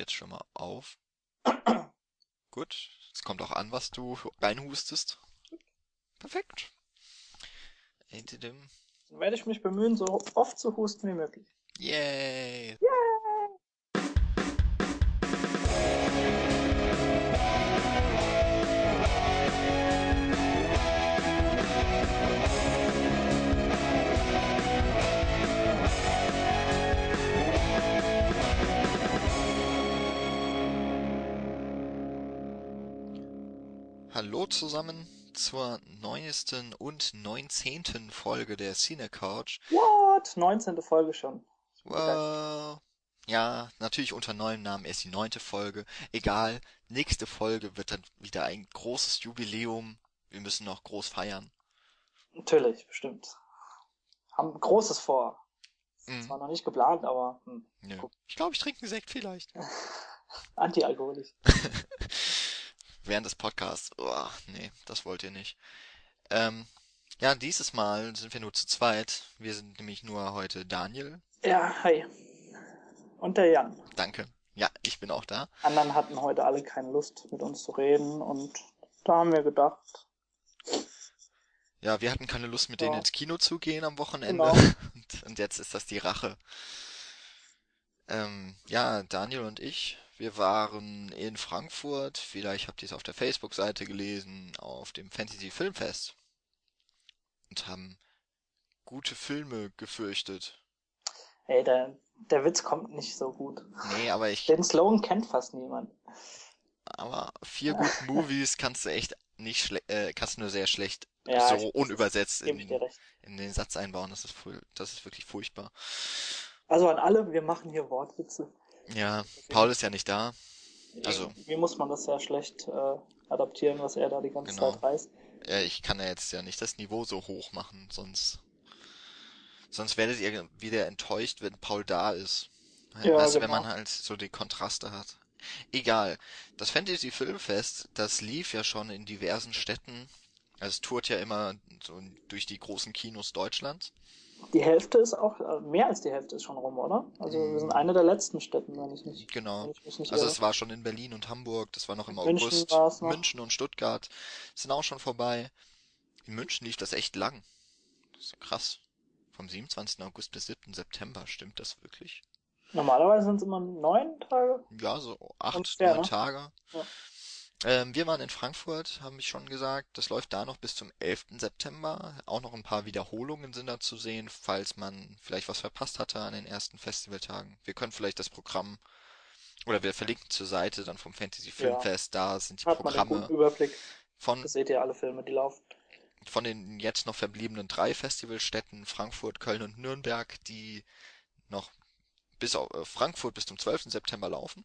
jetzt schon mal auf. Gut. Es kommt auch an, was du reinhustest. Perfekt. Dann werde ich mich bemühen, so oft zu husten wie möglich. Yay! Hallo zusammen zur neuesten und neunzehnten Folge der Cine Couch. What? 19. Folge schon. Wow. Ja, natürlich unter neuem Namen erst die neunte Folge. Egal, nächste Folge wird dann wieder ein großes Jubiläum. Wir müssen noch groß feiern. Natürlich, bestimmt. Haben Großes vor. Mhm. Zwar noch nicht geplant, aber. Hm. Ich glaube, ich trinke einen Sekt vielleicht. Antialkoholisch. während des Podcasts. Oh, nee, das wollt ihr nicht. Ähm, ja, dieses Mal sind wir nur zu zweit. Wir sind nämlich nur heute Daniel. Ja, hi. Und der Jan. Danke. Ja, ich bin auch da. Anderen hatten heute alle keine Lust, mit uns zu reden und da haben wir gedacht. Ja, wir hatten keine Lust, mit ja. denen ins Kino zu gehen am Wochenende. Genau. Und, und jetzt ist das die Rache. Ähm, ja, Daniel und ich wir waren in Frankfurt, vielleicht habt ihr es auf der Facebook-Seite gelesen, auf dem Fantasy Filmfest und haben gute Filme gefürchtet. Ey, der, der Witz kommt nicht so gut. Nee, aber ich. Den Slogan kennt fast niemand. Aber vier gute Movies kannst du echt nicht schlecht, äh, kannst du nur sehr schlecht ja, so ich, unübersetzt in, in, den Satz einbauen. Das ist, das ist wirklich furchtbar. Also an alle, wir machen hier Wortwitze. Ja, Paul ist ja nicht da. Also. Wie muss man das ja schlecht äh, adaptieren, was er da die ganze genau. Zeit reißt. Ja, ich kann ja jetzt ja nicht das Niveau so hoch machen, sonst. Sonst werdet ihr wieder enttäuscht, wenn Paul da ist. Ja, weißt genau. wenn man halt so die Kontraste hat. Egal. Das Fantasy Filmfest, das lief ja schon in diversen Städten. Also es tourt ja immer so durch die großen Kinos Deutschlands. Die Hälfte ist auch, äh, mehr als die Hälfte ist schon rum, oder? Also wir sind eine der letzten Städten, wenn ich nicht. Genau. Ich nicht also irre. es war schon in Berlin und Hamburg, das war noch im München August. War's noch. München und Stuttgart sind auch schon vorbei. In München lief das echt lang. Das ist krass. Vom 27. August bis 7. September, stimmt das wirklich? Normalerweise sind es immer neun Tage. Ja, so acht, neun ne? Tage. Ja. Ähm, wir waren in Frankfurt, haben ich schon gesagt. Das läuft da noch bis zum 11. September. Auch noch ein paar Wiederholungen sind da zu sehen, falls man vielleicht was verpasst hatte an den ersten Festivaltagen. Wir können vielleicht das Programm oder wir verlinken zur Seite dann vom Fantasy Filmfest. Ja. Da sind die Hat Programme. Man einen Überblick. Von, das seht ihr alle Filme, die laufen. Von den jetzt noch verbliebenen drei Festivalstädten Frankfurt, Köln und Nürnberg, die noch bis auf äh, Frankfurt bis zum 12. September laufen.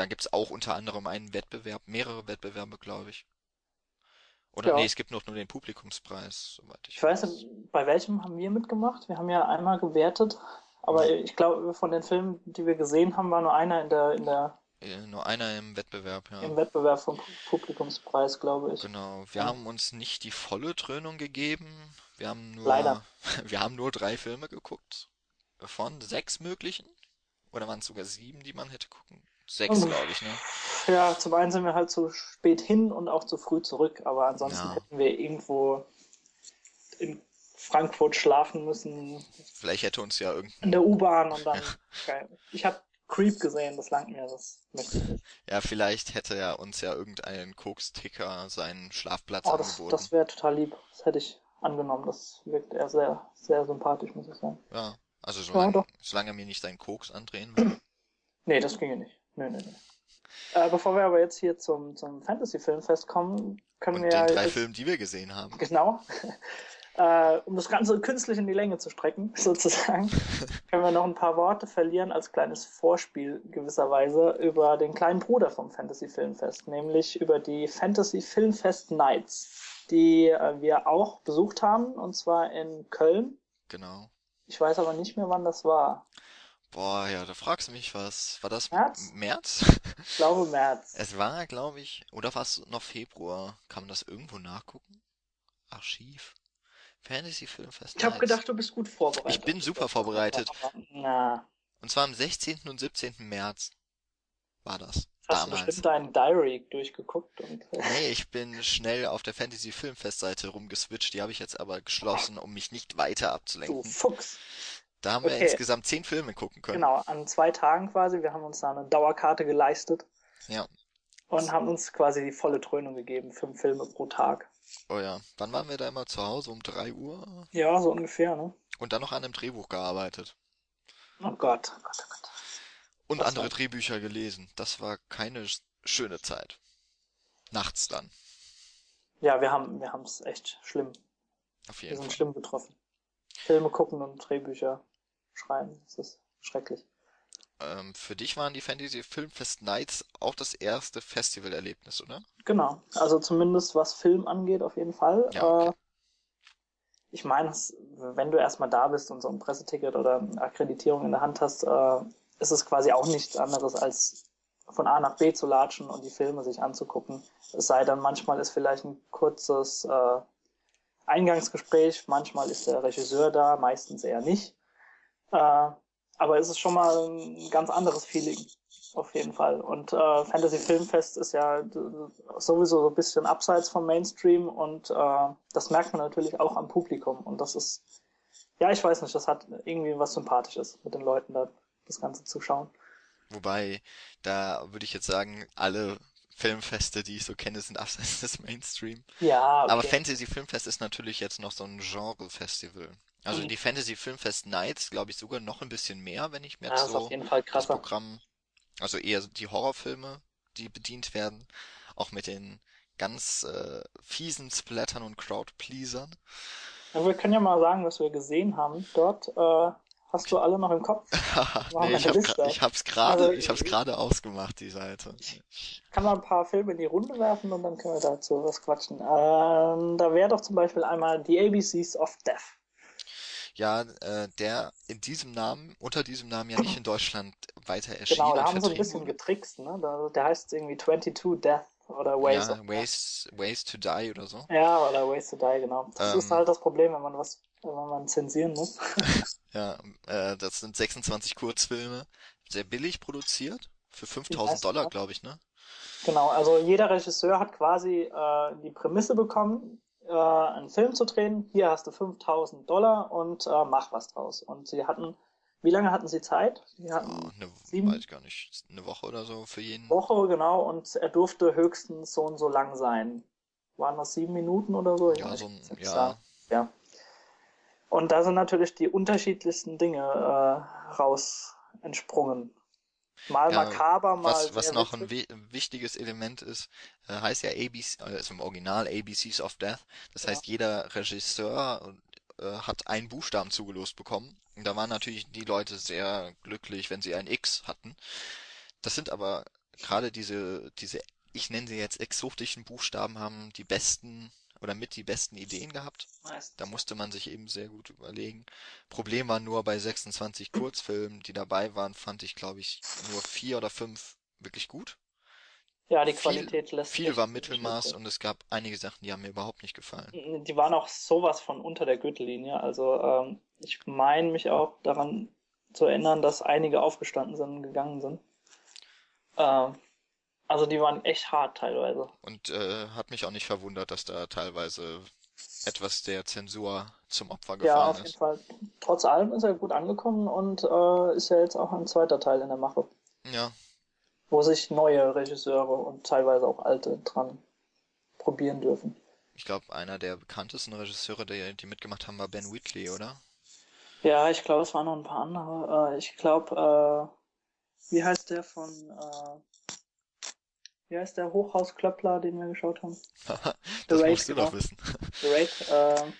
Da gibt's auch unter anderem einen Wettbewerb, mehrere Wettbewerbe, glaube ich. Oder ja. nee, es gibt noch nur den Publikumspreis, soweit ich, ich weiß. weiß nicht, bei welchem haben wir mitgemacht? Wir haben ja einmal gewertet, aber ja. ich glaube, von den Filmen, die wir gesehen haben, war nur einer in der, in der ja, nur einer im Wettbewerb, ja. Im Wettbewerb vom Publikumspreis, glaube ich. Genau. Wir ja. haben uns nicht die volle Dröhnung gegeben. Wir haben nur, Leider. wir haben nur drei Filme geguckt. Von sechs möglichen. Oder waren es sogar sieben, die man hätte gucken sechs, glaube ich, ne? Ja, zum einen sind wir halt zu spät hin und auch zu früh zurück, aber ansonsten ja. hätten wir irgendwo in Frankfurt schlafen müssen. Vielleicht hätte uns ja irgendein... In der U-Bahn und dann... geil. Ich habe Creep gesehen, das langt mir, das möchte ich nicht. Ja, vielleicht hätte ja uns ja irgendein Koks-Ticker seinen Schlafplatz oh, das, angeboten. Das wäre total lieb. Das hätte ich angenommen. Das wirkt eher sehr, sehr sympathisch, muss ich sagen. Ja, also solange, ja, solange er mir nicht seinen Koks andrehen will. nee, das ginge nicht. Nö, nö, nö. Äh, bevor wir aber jetzt hier zum, zum Fantasy-Filmfest kommen, können Und wir den ja. drei Filmen, die wir gesehen haben. Genau. äh, um das Ganze künstlich in die Länge zu strecken, sozusagen, können wir noch ein paar Worte verlieren als kleines Vorspiel gewisserweise über den kleinen Bruder vom Fantasy-Filmfest, nämlich über die Fantasy-Filmfest Nights, die äh, wir auch besucht haben, und zwar in Köln. Genau. Ich weiß aber nicht mehr, wann das war. Boah, ja, da fragst du mich was. War das März? März? Ich glaube März. Es war, glaube ich, oder war es noch Februar? Kann man das irgendwo nachgucken? Archiv. Fantasy Filmfest. Ich habe gedacht, du bist gut vorbereitet. Ich bin super vorbereitet. Na. Und zwar am 16. und 17. März. war das. Hast damals. du bestimmt deinen Diary durchgeguckt? Und, nee, ich bin schnell auf der Fantasy Filmfestseite rumgeswitcht. Die habe ich jetzt aber geschlossen, um mich nicht weiter abzulenken. Du Fuchs. Da haben okay. wir insgesamt zehn Filme gucken können. Genau, an zwei Tagen quasi. Wir haben uns da eine Dauerkarte geleistet. Ja. Und haben uns quasi die volle Dröhnung gegeben. Fünf Filme pro Tag. Oh ja. Wann waren wir da immer zu Hause? Um drei Uhr? Ja, so ungefähr, ne? Und dann noch an einem Drehbuch gearbeitet. Oh Gott, oh Gott, oh Gott. Und Was andere war? Drehbücher gelesen. Das war keine schöne Zeit. Nachts dann. Ja, wir haben wir haben es echt schlimm. Auf jeden wir sind Fall. schlimm betroffen. Filme gucken und Drehbücher schreiben, das ist schrecklich. Ähm, für dich waren die Fantasy Filmfest Nights auch das erste Festivalerlebnis, oder? Genau, also zumindest was Film angeht, auf jeden Fall. Ja, okay. äh, ich meine, wenn du erstmal da bist und so ein Presseticket oder eine Akkreditierung in der Hand hast, äh, ist es quasi auch nichts anderes als von A nach B zu latschen und die Filme sich anzugucken. Es sei denn, manchmal ist vielleicht ein kurzes äh, Eingangsgespräch, manchmal ist der Regisseur da, meistens eher nicht. Äh, aber es ist schon mal ein ganz anderes Feeling, auf jeden Fall. Und äh, Fantasy Filmfest ist ja sowieso so ein bisschen abseits vom Mainstream und äh, das merkt man natürlich auch am Publikum. Und das ist, ja, ich weiß nicht, das hat irgendwie was Sympathisches mit den Leuten da das Ganze zu schauen. Wobei, da würde ich jetzt sagen, alle Filmfeste, die ich so kenne, sind abseits des Mainstream. Ja. Okay. Aber Fantasy Filmfest ist natürlich jetzt noch so ein Genre-Festival. Also mhm. die Fantasy Filmfest Nights, glaube ich, sogar noch ein bisschen mehr, wenn ich mir jetzt so das Programm, also eher die Horrorfilme, die bedient werden, auch mit den ganz äh, fiesen Splattern und Crowdpleasern. Ja, wir können ja mal sagen, was wir gesehen haben dort. Äh, Hast du alle noch im Kopf? nee, ich, hab ich hab's gerade, also, ich hab's gerade ausgemacht, die Seite. Ich kann mal ein paar Filme in die Runde werfen und dann können wir dazu was quatschen. Ähm, da wäre doch zum Beispiel einmal The ABCs of Death. Ja, äh, der in diesem Namen, unter diesem Namen ja nicht in Deutschland weiter erschienen Genau, da haben sie ein bisschen getrickst, ne? Der heißt irgendwie 22 Death oder Ways ja, Ways, Ways to Die oder so. Ja, oder Ways to Die, genau. Das ähm, ist halt das Problem, wenn man was, wenn man zensieren muss. ja, äh, das sind 26 Kurzfilme, sehr billig produziert, für 5000 Dollar, glaube ich, ne? Genau, also jeder Regisseur hat quasi äh, die Prämisse bekommen, äh, einen Film zu drehen. Hier hast du 5000 Dollar und äh, mach was draus. Und sie hatten wie lange hatten Sie Zeit? Sie hatten oh, eine, sieben? Weiß gar nicht. Eine Woche oder so für jeden. Woche, genau. Und er durfte höchstens so und so lang sein. Waren das sieben Minuten oder so? Ja, so ein, ja. ja. Und da sind natürlich die unterschiedlichsten Dinge äh, raus entsprungen. Mal ja, makaber, mal. Was, was noch ein, wichtiges Element ist, äh, heißt ja ABC, also im Original ABCs of Death. Das ja. heißt, jeder Regisseur äh, hat einen Buchstaben zugelost bekommen. Und da waren natürlich die Leute sehr glücklich, wenn sie ein X hatten. Das sind aber gerade diese, diese, ich nenne sie jetzt exotischen Buchstaben, haben die besten oder mit die besten Ideen gehabt. Meistens. Da musste man sich eben sehr gut überlegen. Problem war nur bei 26 Kurzfilmen, die dabei waren, fand ich, glaube ich, nur vier oder fünf wirklich gut. Ja, die Qualität viel, lässt Viel war Mittelmaß und es gab einige Sachen, die haben mir überhaupt nicht gefallen. Die waren auch sowas von unter der Gürtellinie. Also ähm, ich meine mich auch daran zu erinnern, dass einige aufgestanden sind und gegangen sind. Ähm, also die waren echt hart teilweise. Und äh, hat mich auch nicht verwundert, dass da teilweise etwas der Zensur zum Opfer gefallen ist. Ja, auf jeden ist. Fall. Trotz allem ist er gut angekommen und äh, ist ja jetzt auch ein zweiter Teil in der Mache. Ja, wo sich neue Regisseure und teilweise auch alte dran probieren dürfen. Ich glaube, einer der bekanntesten Regisseure, die, die mitgemacht haben, war Ben Wheatley, oder? Ja, ich glaube, es waren noch ein paar andere. Äh, ich glaube, äh, wie heißt der von, äh, wie heißt der Hochhausklöppler, den wir geschaut haben? das Raid, musst du doch wissen. The Raid, äh,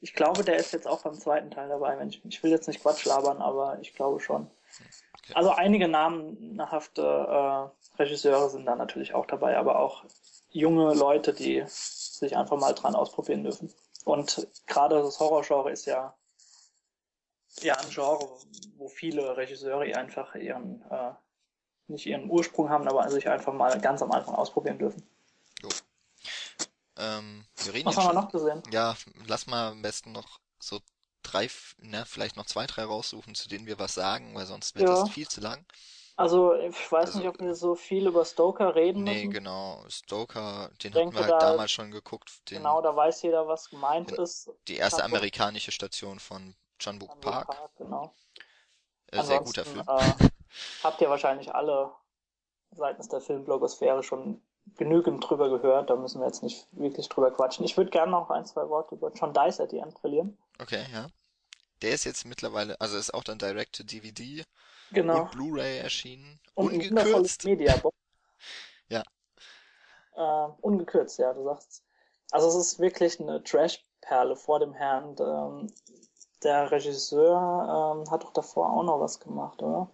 ich glaube, der ist jetzt auch beim zweiten Teil dabei. Ich, ich will jetzt nicht Quatsch labern, aber ich glaube schon. Okay. Also einige namenhafte äh, Regisseure sind da natürlich auch dabei, aber auch junge Leute, die sich einfach mal dran ausprobieren dürfen. Und gerade das Horrorgenre ist ja ja ein Genre, wo viele Regisseure einfach ihren äh, nicht ihren Ursprung haben, aber sich einfach mal ganz am Anfang ausprobieren dürfen. Jo. Ähm, wir reden Was haben schon, wir noch gesehen? Ja, lass mal am besten noch so drei, ne, vielleicht noch zwei, drei raussuchen, zu denen wir was sagen, weil sonst wird ja. das viel zu lang. Also, ich weiß also, nicht, ob wir so viel über Stoker reden nee, müssen. Nee, genau. Stoker, den hatten wir halt da, damals schon geguckt. Den, genau, da weiß jeder, was gemeint den, ist. Die erste amerikanische Station von John Book Park. Park. Genau. Äh, sehr guter Film. Äh, habt ihr wahrscheinlich alle seitens der Filmblogosphäre schon genügend drüber gehört. Da müssen wir jetzt nicht wirklich drüber quatschen. Ich würde gerne noch ein, zwei Worte über John Dice at the End verlieren. Okay, ja. Der ist jetzt mittlerweile, also ist auch dann Direct to DVD genau. und Blu-ray erschienen. Und ungekürzt. Media ja. Äh, ungekürzt, ja, du sagst. Also es ist wirklich eine Trash-Perle vor dem Herrn. Ähm, der Regisseur ähm, hat doch davor auch noch was gemacht, oder?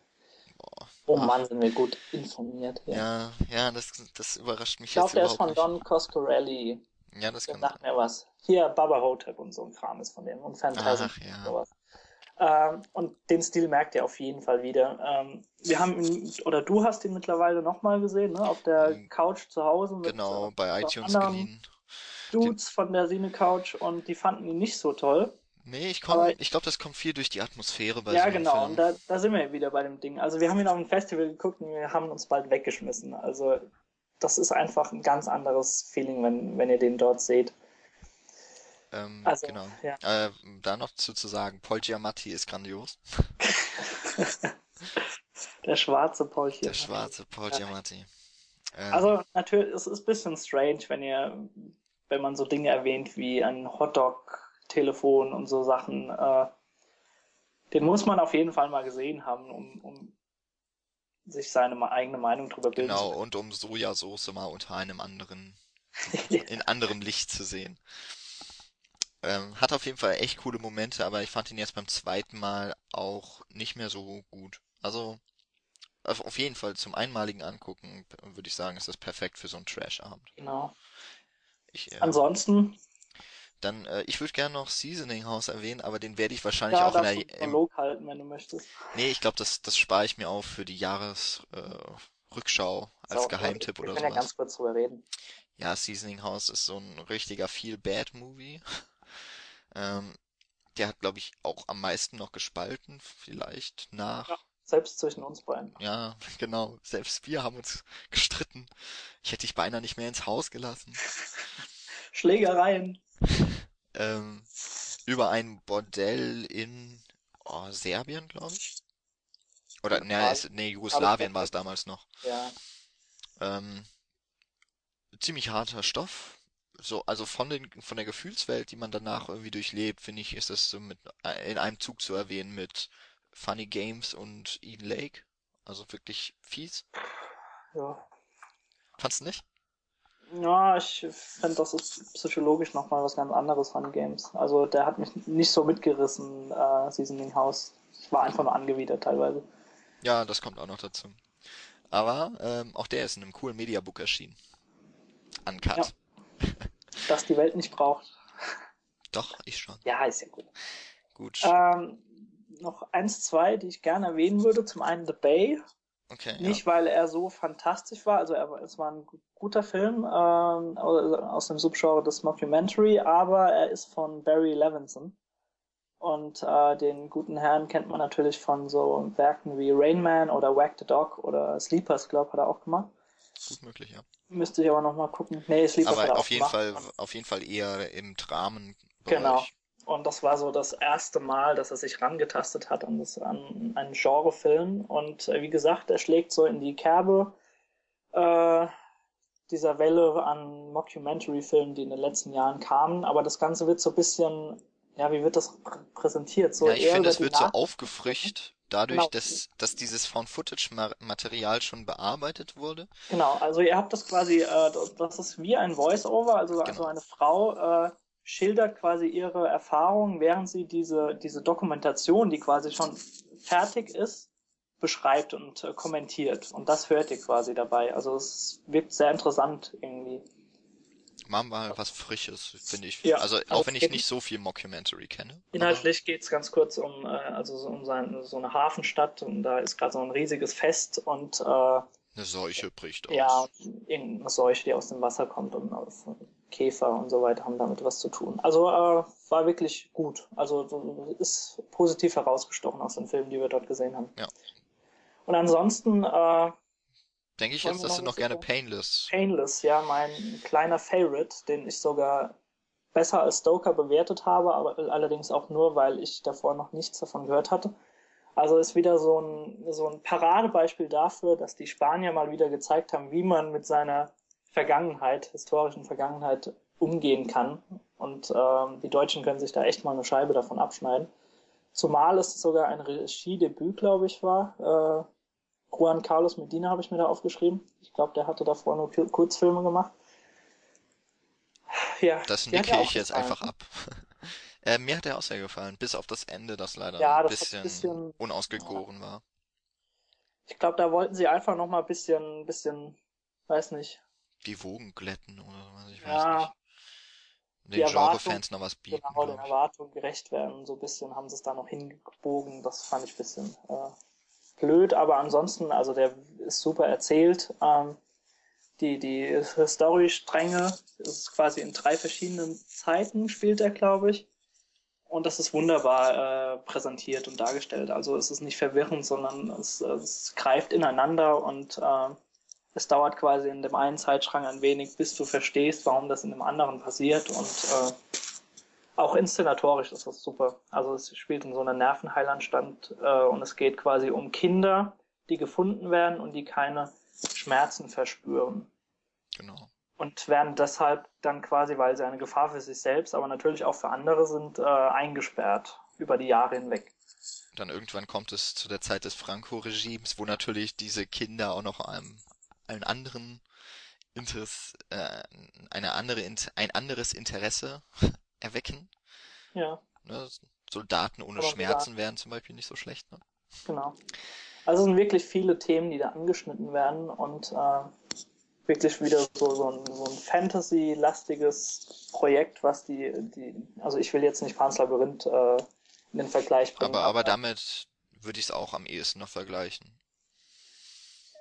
Oh Mann, sind wir gut informiert. Ja, ja, ja das, das überrascht mich ich glaub, jetzt überhaupt Ich glaube, der ist von Don Coscarelli. Ja, das der kann sagt mir was. Hier, Baba Hotep und so ein Kram ist von dem und Phantasm Ach, ja. und sowas. Ähm, und den Stil merkt ihr auf jeden Fall wieder. Ähm, wir haben ihn, oder du hast ihn mittlerweile nochmal gesehen, ne? Auf der ähm, Couch zu Hause. Mit, genau, bei iTunes geliehen. Dudes von der Sine Couch und die fanden ihn nicht so toll. Nee, ich, komm, ich glaube, das kommt viel durch die Atmosphäre bei Ja, so genau, Film. und da, da sind wir wieder bei dem Ding. Also wir haben ihn auf dem Festival geguckt und wir haben uns bald weggeschmissen. Also das ist einfach ein ganz anderes Feeling, wenn, wenn ihr den dort seht. Ähm, also, genau. Ja. Äh, da noch zu, zu sagen, Paul Giamatti ist grandios. Der schwarze Paul Giamatti. Der schwarze Paul Giamatti. Ähm, also natürlich, es ist ein bisschen strange, wenn ihr, wenn man so Dinge erwähnt wie ein Hotdog-Telefon und so Sachen. Äh, den muss man auf jeden Fall mal gesehen haben, um, um sich seine eigene Meinung drüber bilden Genau, und um Sojasauce mal unter einem anderen, in anderem Licht zu sehen. Ähm, hat auf jeden Fall echt coole Momente, aber ich fand ihn jetzt beim zweiten Mal auch nicht mehr so gut. Also auf jeden Fall zum einmaligen Angucken würde ich sagen, ist das perfekt für so einen Trash-Abend. Genau. Ich, äh, Ansonsten. Dann, äh, ich würde gerne noch Seasoning House erwähnen, aber den werde ich wahrscheinlich ja, auch in der. Im, halten, wenn du möchtest. Nee, ich glaube, das, das spare ich mir auf für die Jahresrückschau äh, als so, Geheimtipp oder so. Wir können ja ganz kurz drüber reden. Ja, Seasoning House ist so ein richtiger Feel-Bad-Movie. Ähm, der hat, glaube ich, auch am meisten noch gespalten, vielleicht nach. Ja, selbst zwischen uns beiden. Ja, genau. Selbst wir haben uns gestritten. Ich hätte dich beinahe nicht mehr ins Haus gelassen. Schlägereien. Ähm, über ein Bordell in oh, Serbien, glaube ich. Oder, ne, es, nee, Jugoslawien war es damals noch. Ja. Ähm, ziemlich harter Stoff so, also von den, von der Gefühlswelt, die man danach irgendwie durchlebt, finde ich, ist das so mit, äh, in einem Zug zu erwähnen mit Funny Games und Eden Lake. Also wirklich fies. Ja. Fandst du nicht? Ja, ich finde, das ist psychologisch nochmal was ganz anderes, Funny Games. Also der hat mich nicht so mitgerissen, äh, Seasoning House. Ich war einfach nur angewidert teilweise. Ja, das kommt auch noch dazu. Aber ähm, auch der ist in einem coolen Mediabook erschienen. Uncut. Ja. das die Welt nicht braucht. Doch, ich schon. Ja, ist ja gut. Gut. Ähm, noch eins, zwei, die ich gerne erwähnen würde. Zum einen The Bay. Okay. Nicht, ja. weil er so fantastisch war, also er, es war ein guter Film ähm, aus dem Subgenre des Mockumentary, aber er ist von Barry Levinson. Und äh, den guten Herrn kennt man natürlich von so Werken wie Rain Man oder Whack the Dog oder Sleepers Club hat er auch gemacht. Gut möglich, ja. Müsste ich aber nochmal gucken. Nee, lief Aber auf jeden Fall, auf jeden Fall eher im Dramen. Genau. Und das war so das erste Mal, dass er sich rangetastet hat an, das, an einen Genrefilm. Und äh, wie gesagt, er schlägt so in die Kerbe äh, dieser Welle an Mockumentary-Filmen, die in den letzten Jahren kamen. Aber das Ganze wird so ein bisschen, ja, wie wird das präsentiert? So ja, ich finde, es wird so aufgefrischt dadurch, genau. dass, dass dieses Found-Footage-Material schon bearbeitet wurde? Genau, also ihr habt das quasi, äh, das ist wie ein Voice-Over, also, genau. also eine Frau äh, schildert quasi ihre Erfahrungen, während sie diese, diese Dokumentation, die quasi schon fertig ist, beschreibt und äh, kommentiert. Und das hört ihr quasi dabei. Also es wirkt sehr interessant irgendwie. Machen wir mal was Frisches, finde ich. Ja, also, auch wenn ich nicht so viel Mockumentary kenne. Inhaltlich geht es ganz kurz um, äh, also so, um sein, so eine Hafenstadt und da ist gerade so ein riesiges Fest und äh, eine Seuche bricht aus. Ja, irgendeine Seuche, die aus dem Wasser kommt und Käfer und so weiter haben damit was zu tun. Also äh, war wirklich gut. Also ist positiv herausgestochen aus den Filmen, die wir dort gesehen haben. Ja. Und ansonsten äh, denke ich jetzt, dass du noch gerne Painless. Painless, ja, mein kleiner Favorite, den ich sogar besser als Stoker bewertet habe, aber allerdings auch nur, weil ich davor noch nichts davon gehört hatte. Also ist wieder so ein, so ein Paradebeispiel dafür, dass die Spanier mal wieder gezeigt haben, wie man mit seiner Vergangenheit, historischen Vergangenheit umgehen kann. Und ähm, die Deutschen können sich da echt mal eine Scheibe davon abschneiden. Zumal es sogar ein Regiedebüt, glaube ich, war. Äh, Juan Carlos Medina habe ich mir da aufgeschrieben. Ich glaube, der hatte davor nur Kurzfilme gemacht. Ja, das nicke ich jetzt einfach ab. Äh, mir hat er auch sehr gefallen, bis auf das Ende, das leider ja, ein, das bisschen ein bisschen unausgegoren war. Ich glaube, da wollten sie einfach noch mal ein bisschen, bisschen, weiß nicht. Die Wogen glätten oder was, ich weiß ja, nicht. Den Genre-Fans noch was bieten. Genau, den Erwartungen gerecht werden. So ein bisschen haben sie es da noch hingebogen. Das fand ich ein bisschen äh, blöd, aber ansonsten, also der ist super erzählt. Ähm, die, die Story-Stränge ist quasi in drei verschiedenen Zeiten spielt er, glaube ich. Und das ist wunderbar äh, präsentiert und dargestellt. Also es ist nicht verwirrend, sondern es, es greift ineinander und äh, es dauert quasi in dem einen Zeitschrank ein wenig, bis du verstehst, warum das in dem anderen passiert. Und äh, auch inszenatorisch ist das super. Also es spielt in so einer Nervenheilanstalt äh, und es geht quasi um Kinder, die gefunden werden und die keine Schmerzen verspüren. Genau und werden deshalb dann quasi, weil sie eine Gefahr für sich selbst, aber natürlich auch für andere sind, äh, eingesperrt über die Jahre hinweg. Dann irgendwann kommt es zu der Zeit des Franco-Regimes, wo natürlich diese Kinder auch noch einem, einen anderen Interesse, äh, eine andere, ein anderes Interesse erwecken. Ja. Ne? Soldaten ohne aber Schmerzen wären zum Beispiel nicht so schlecht. Ne? Genau. Also es sind wirklich viele Themen, die da angeschnitten werden und äh, wirklich wieder so, so ein, so ein Fantasy-lastiges Projekt, was die, die, also ich will jetzt nicht Pans Labyrinth äh, in den Vergleich bringen. Aber, aber damit würde ich es auch am ehesten noch vergleichen.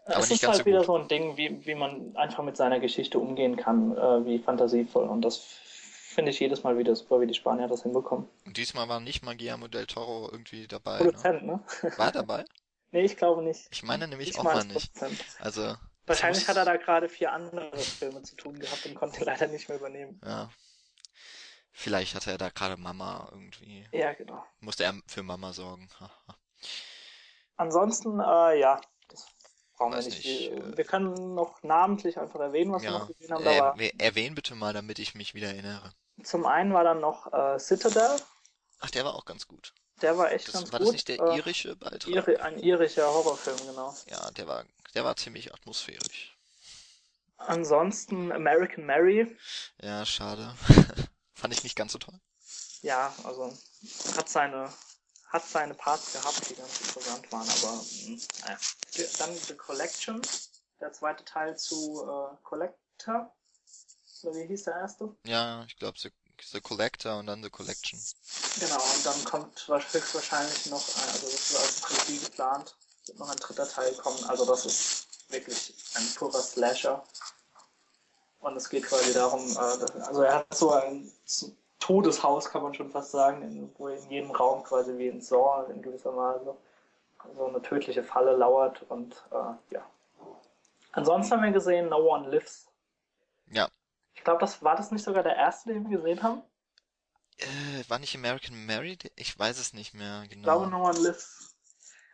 Aber es ist halt so wieder gut. so ein Ding, wie, wie man einfach mit seiner Geschichte umgehen kann, äh, wie fantasievoll. Und das finde ich jedes Mal wieder super, wie die Spanier das hinbekommen. Und diesmal war nicht mal Guillermo del Toro irgendwie dabei. Produzent, ne? ne? War dabei? nee, ich glaube nicht. Ich meine nämlich ich auch mal nicht. Also Wahrscheinlich hat er da gerade vier andere Filme zu tun gehabt und konnte leider nicht mehr übernehmen. Ja. Vielleicht hatte er da gerade Mama irgendwie. Ja, genau. Musste er für Mama sorgen. Ansonsten, äh, ja, brauchen wir nicht. nicht wir, äh, wir, können noch namentlich einfach erwähnen, was ja, wir noch gesehen haben. Äh, erwähnen bitte mal, damit ich mich wieder erinnere. Zum einen war dann noch äh, Citadel. Ach, der war auch ganz gut. Der war echt das, ganz war gut. War das nicht der äh, irische Beitrag? Iri ein irischer Horrorfilm, genau. Ja, der war, der war ziemlich atmosphärisch. Ansonsten American Mary. Ja, schade. Fand ich nicht ganz so toll. Ja, also hat seine hat seine Parts gehabt, die ganz interessant waren, aber hm, naja. Dann The Collection, der zweite Teil zu äh, Collector. Oder wie hieß der erste? Ja, ich glaube The, The Collector und dann The Collection. Genau, und dann kommt höchstwahrscheinlich noch, also das ist als Trilogie geplant, wird noch ein dritter Teil kommen. Also das ist wirklich ein purer Slasher. Und es geht quasi darum, äh, also er hat so ein Todeshaus, kann man schon fast sagen, wo in jedem Raum quasi wie ein Saw in gewisser Weise so eine tödliche Falle lauert und äh, ja. Ansonsten haben wir gesehen No One Lives. Ja. Ich glaube, das war das nicht sogar der erste, den wir gesehen haben. Äh, war nicht American Married? Ich weiß es nicht mehr genau. Ich glaube, No One Lives.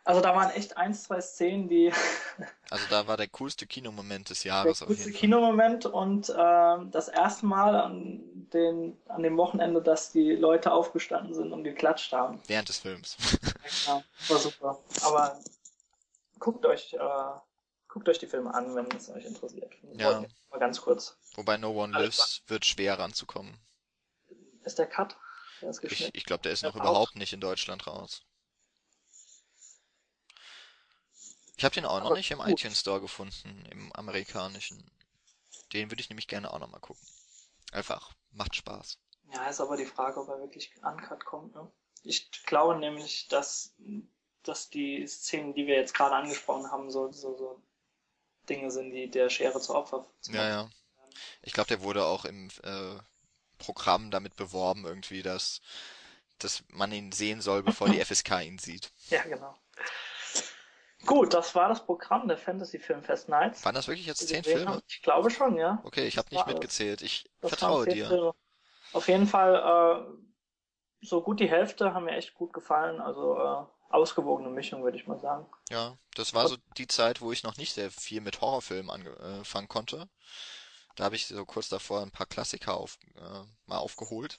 Also da waren echt ein, zwei Szenen, die. also da war der coolste Kinomoment des Jahres. Der coolste Kinomoment und äh, das erste Mal an, den, an dem Wochenende, dass die Leute aufgestanden sind und geklatscht haben. Während des Films. ja, war super. Aber guckt euch, äh, guckt euch die Filme an, wenn es euch interessiert. Ja. Mal ganz kurz. Wobei No One Lives wird schwer ranzukommen. Ist der Cut? Der ist ich ich glaube, der ist noch überhaupt nicht in Deutschland raus. Ich habe den auch noch nicht im gut. iTunes Store gefunden, im amerikanischen. Den würde ich nämlich gerne auch noch mal gucken. Einfach, macht Spaß. Ja, ist aber die Frage, ob er wirklich uncut kommt. Ne? Ich glaube nämlich, dass, dass die Szenen, die wir jetzt gerade angesprochen haben, so, so, so Dinge sind, die der Schere zu Opfer zu Ja, ja. Ich glaube, der wurde auch im äh, Programm damit beworben, irgendwie, dass, dass man ihn sehen soll, bevor die FSK ihn sieht. Ja, genau. Gut, das war das Programm der Fantasy Filmfest Nights. Waren das wirklich jetzt zehn Filme? Haben. Ich glaube schon, ja. Okay, ich habe nicht mitgezählt. Ich vertraue dir. Filme. Auf jeden Fall, äh, so gut die Hälfte haben mir echt gut gefallen. Also äh, ausgewogene Mischung, würde ich mal sagen. Ja, das war so die Zeit, wo ich noch nicht sehr viel mit Horrorfilmen anfangen konnte. Da habe ich so kurz davor ein paar Klassiker auf, äh, mal aufgeholt.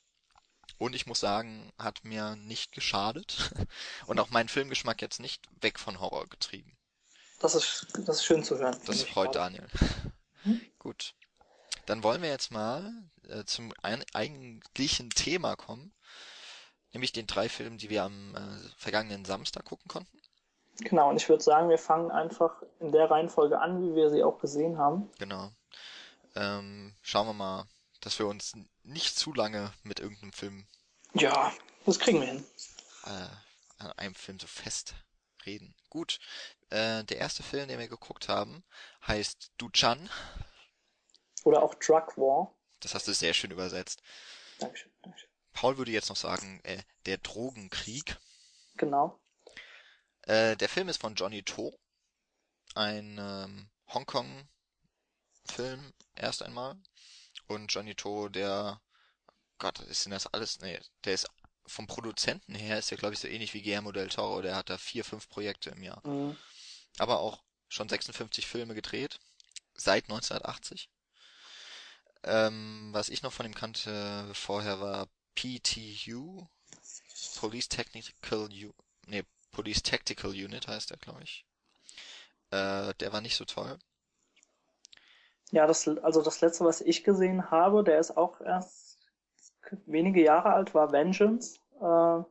Und ich muss sagen, hat mir nicht geschadet und auch meinen Filmgeschmack jetzt nicht weg von Horror getrieben. Das ist, das ist schön zu hören. Das freut Daniel. Hm? Gut. Dann wollen wir jetzt mal äh, zum eigentlichen Thema kommen, nämlich den drei Filmen, die wir am äh, vergangenen Samstag gucken konnten. Genau, und ich würde sagen, wir fangen einfach in der Reihenfolge an, wie wir sie auch gesehen haben. Genau. Ähm, schauen wir mal, dass wir uns nicht zu lange mit irgendeinem Film. Ja, das kriegen wir hin. Äh, an einem Film so festreden. Gut. Äh, der erste Film, den wir geguckt haben, heißt Duchan. Oder auch Drug War. Das hast du sehr schön übersetzt. Dankeschön, Dankeschön. Paul würde jetzt noch sagen, äh, der Drogenkrieg. Genau. Äh, der Film ist von Johnny To. Ein ähm, Hongkong-Film erst einmal. Und Johnny To, der, Gott, ist denn das alles? Nee, der ist vom Produzenten her ist er, glaube ich, so ähnlich wie Guillermo del Toro. Der hat da vier, fünf Projekte im Jahr. Mhm. Aber auch schon 56 Filme gedreht. Seit 1980. Ähm, was ich noch von ihm kannte vorher war PTU. Police Technical U nee, Police Tactical Unit heißt der, glaube ich. Äh, der war nicht so toll. Ja, das, also das letzte, was ich gesehen habe, der ist auch erst wenige Jahre alt, war Vengeance. Äh,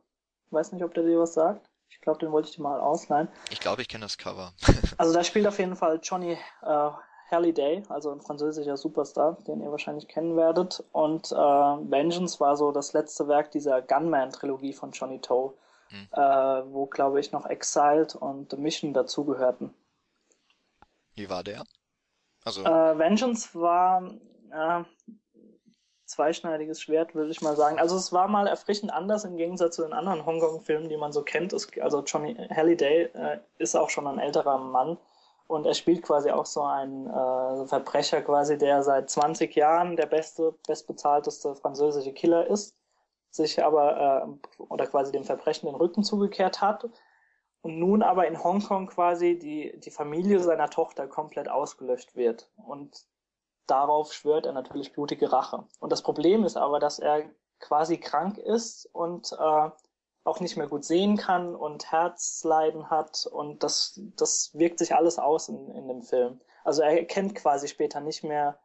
weiß nicht, ob der dir was sagt. Ich glaube, den wollte ich dir mal ausleihen. Ich glaube, ich kenne das Cover. also da spielt auf jeden Fall Johnny äh, Halliday, also ein französischer Superstar, den ihr wahrscheinlich kennen werdet. Und äh, Vengeance war so das letzte Werk dieser Gunman-Trilogie von Johnny Toe, hm. äh, wo, glaube ich, noch Exiled und The Mission dazugehörten. Wie war der? Also äh, Vengeance war äh, zweischneidiges Schwert, würde ich mal sagen. Also es war mal erfrischend anders im Gegensatz zu den anderen Hongkong-Filmen, die man so kennt. Es, also Johnny Halliday äh, ist auch schon ein älterer Mann und er spielt quasi auch so einen äh, Verbrecher quasi, der seit 20 Jahren der beste, bestbezahlteste französische Killer ist, sich aber äh, oder quasi dem Verbrechen den Rücken zugekehrt hat und nun aber in Hongkong quasi die, die Familie seiner Tochter komplett ausgelöscht wird. Und darauf schwört er natürlich blutige Rache. Und das Problem ist aber, dass er quasi krank ist und äh, auch nicht mehr gut sehen kann und Herzleiden hat und das, das wirkt sich alles aus in, in dem Film. Also er erkennt quasi später nicht mehr,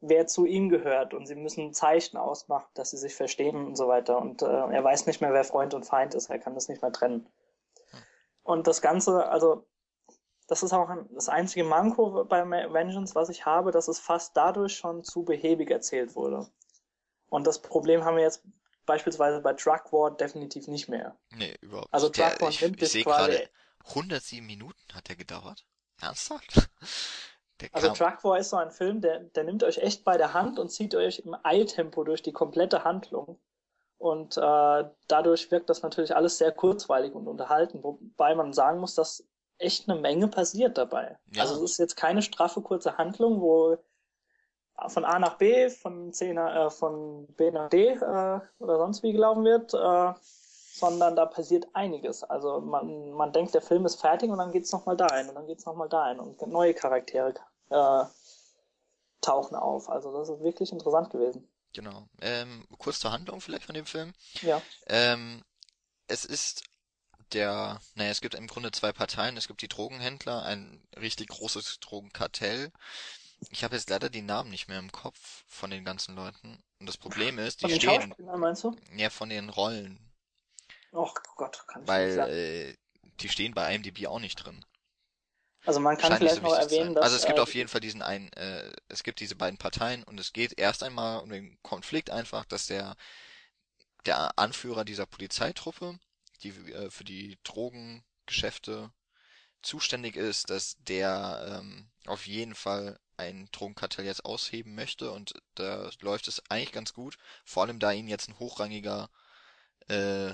wer zu ihm gehört und sie müssen Zeichen ausmachen, dass sie sich verstehen und so weiter und äh, er weiß nicht mehr, wer Freund und Feind ist, er kann das nicht mehr trennen. Und das Ganze, also das ist auch das einzige Manko bei Vengeance, was ich habe, dass es fast dadurch schon zu behäbig erzählt wurde. Und das Problem haben wir jetzt beispielsweise bei Drug War definitiv nicht mehr. Nee, überhaupt also nicht. Also Drug War ich, nimmt ich sehe gerade 107 Minuten hat der gedauert. Ernsthaft? Der also Drug War ist so ein Film, der, der nimmt euch echt bei der Hand und zieht euch im Eiltempo durch die komplette Handlung. Und äh, dadurch wirkt das natürlich alles sehr kurzweilig und unterhalten, wobei man sagen muss, dass echt eine Menge passiert dabei. Ja. Also es ist jetzt keine straffe kurze Handlung, wo von A nach B, von C nach, äh, von B nach D äh, oder sonst wie gelaufen wird, äh, sondern da passiert einiges. Also man, man denkt, der Film ist fertig und dann geht's nochmal da ein und dann geht's nochmal da ein und neue Charaktere äh, tauchen auf. Also das ist wirklich interessant gewesen. Genau. Ähm, kurz zur Handlung vielleicht von dem Film. Ja. Ähm, es ist der, naja, es gibt im Grunde zwei Parteien. Es gibt die Drogenhändler, ein richtig großes Drogenkartell, ich habe jetzt leider die Namen nicht mehr im Kopf von den ganzen Leuten. Und das Problem ist, die stehen. meinst du? Ja, von den Rollen. Och Gott, kann ich Weil, nicht sagen. Äh, die stehen bei IMDb auch nicht drin. Also man kann vielleicht so noch erwähnen, dass. Also es gibt äh, auf jeden Fall diesen einen, äh, es gibt diese beiden Parteien und es geht erst einmal um den Konflikt einfach, dass der der Anführer dieser Polizeitruppe, die äh, für die Drogengeschäfte zuständig ist, dass der ähm, auf jeden Fall ein Drogenkartell jetzt ausheben möchte und da läuft es eigentlich ganz gut, vor allem da ihn jetzt ein hochrangiger äh,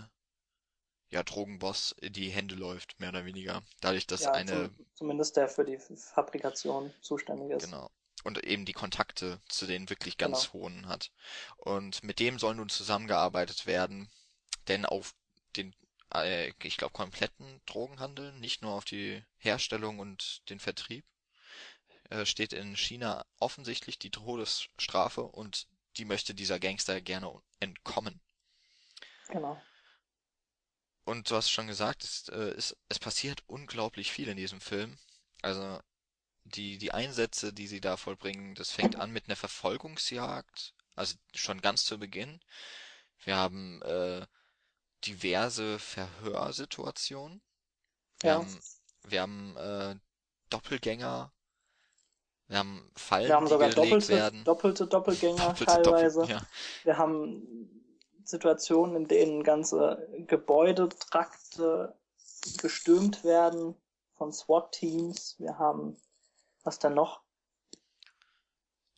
ja, Drogenboss in die Hände läuft, mehr oder weniger. Dadurch, dass ja, eine. Zumindest der für die Fabrikation zuständig ist. Genau. Und eben die Kontakte zu den wirklich ganz genau. hohen hat. Und mit dem soll nun zusammengearbeitet werden, denn auf den, äh, ich glaube, kompletten Drogenhandel, nicht nur auf die Herstellung und den Vertrieb, äh, steht in China offensichtlich die Todesstrafe und die möchte dieser Gangster gerne entkommen. Genau. Und du hast schon gesagt, es, äh, es, es passiert unglaublich viel in diesem Film. Also die, die Einsätze, die sie da vollbringen, das fängt an mit einer Verfolgungsjagd, also schon ganz zu Beginn. Wir haben äh, diverse Verhörsituationen. Wir ja. haben, wir haben äh, Doppelgänger. Wir haben Fallen, wir haben sogar die doppelte, werden. Doppelte Doppelgänger doppelte teilweise. Doppel, ja. Wir haben Situationen, in denen ganze Gebäudetrakte gestürmt werden von SWAT-Teams. Wir haben, was denn noch?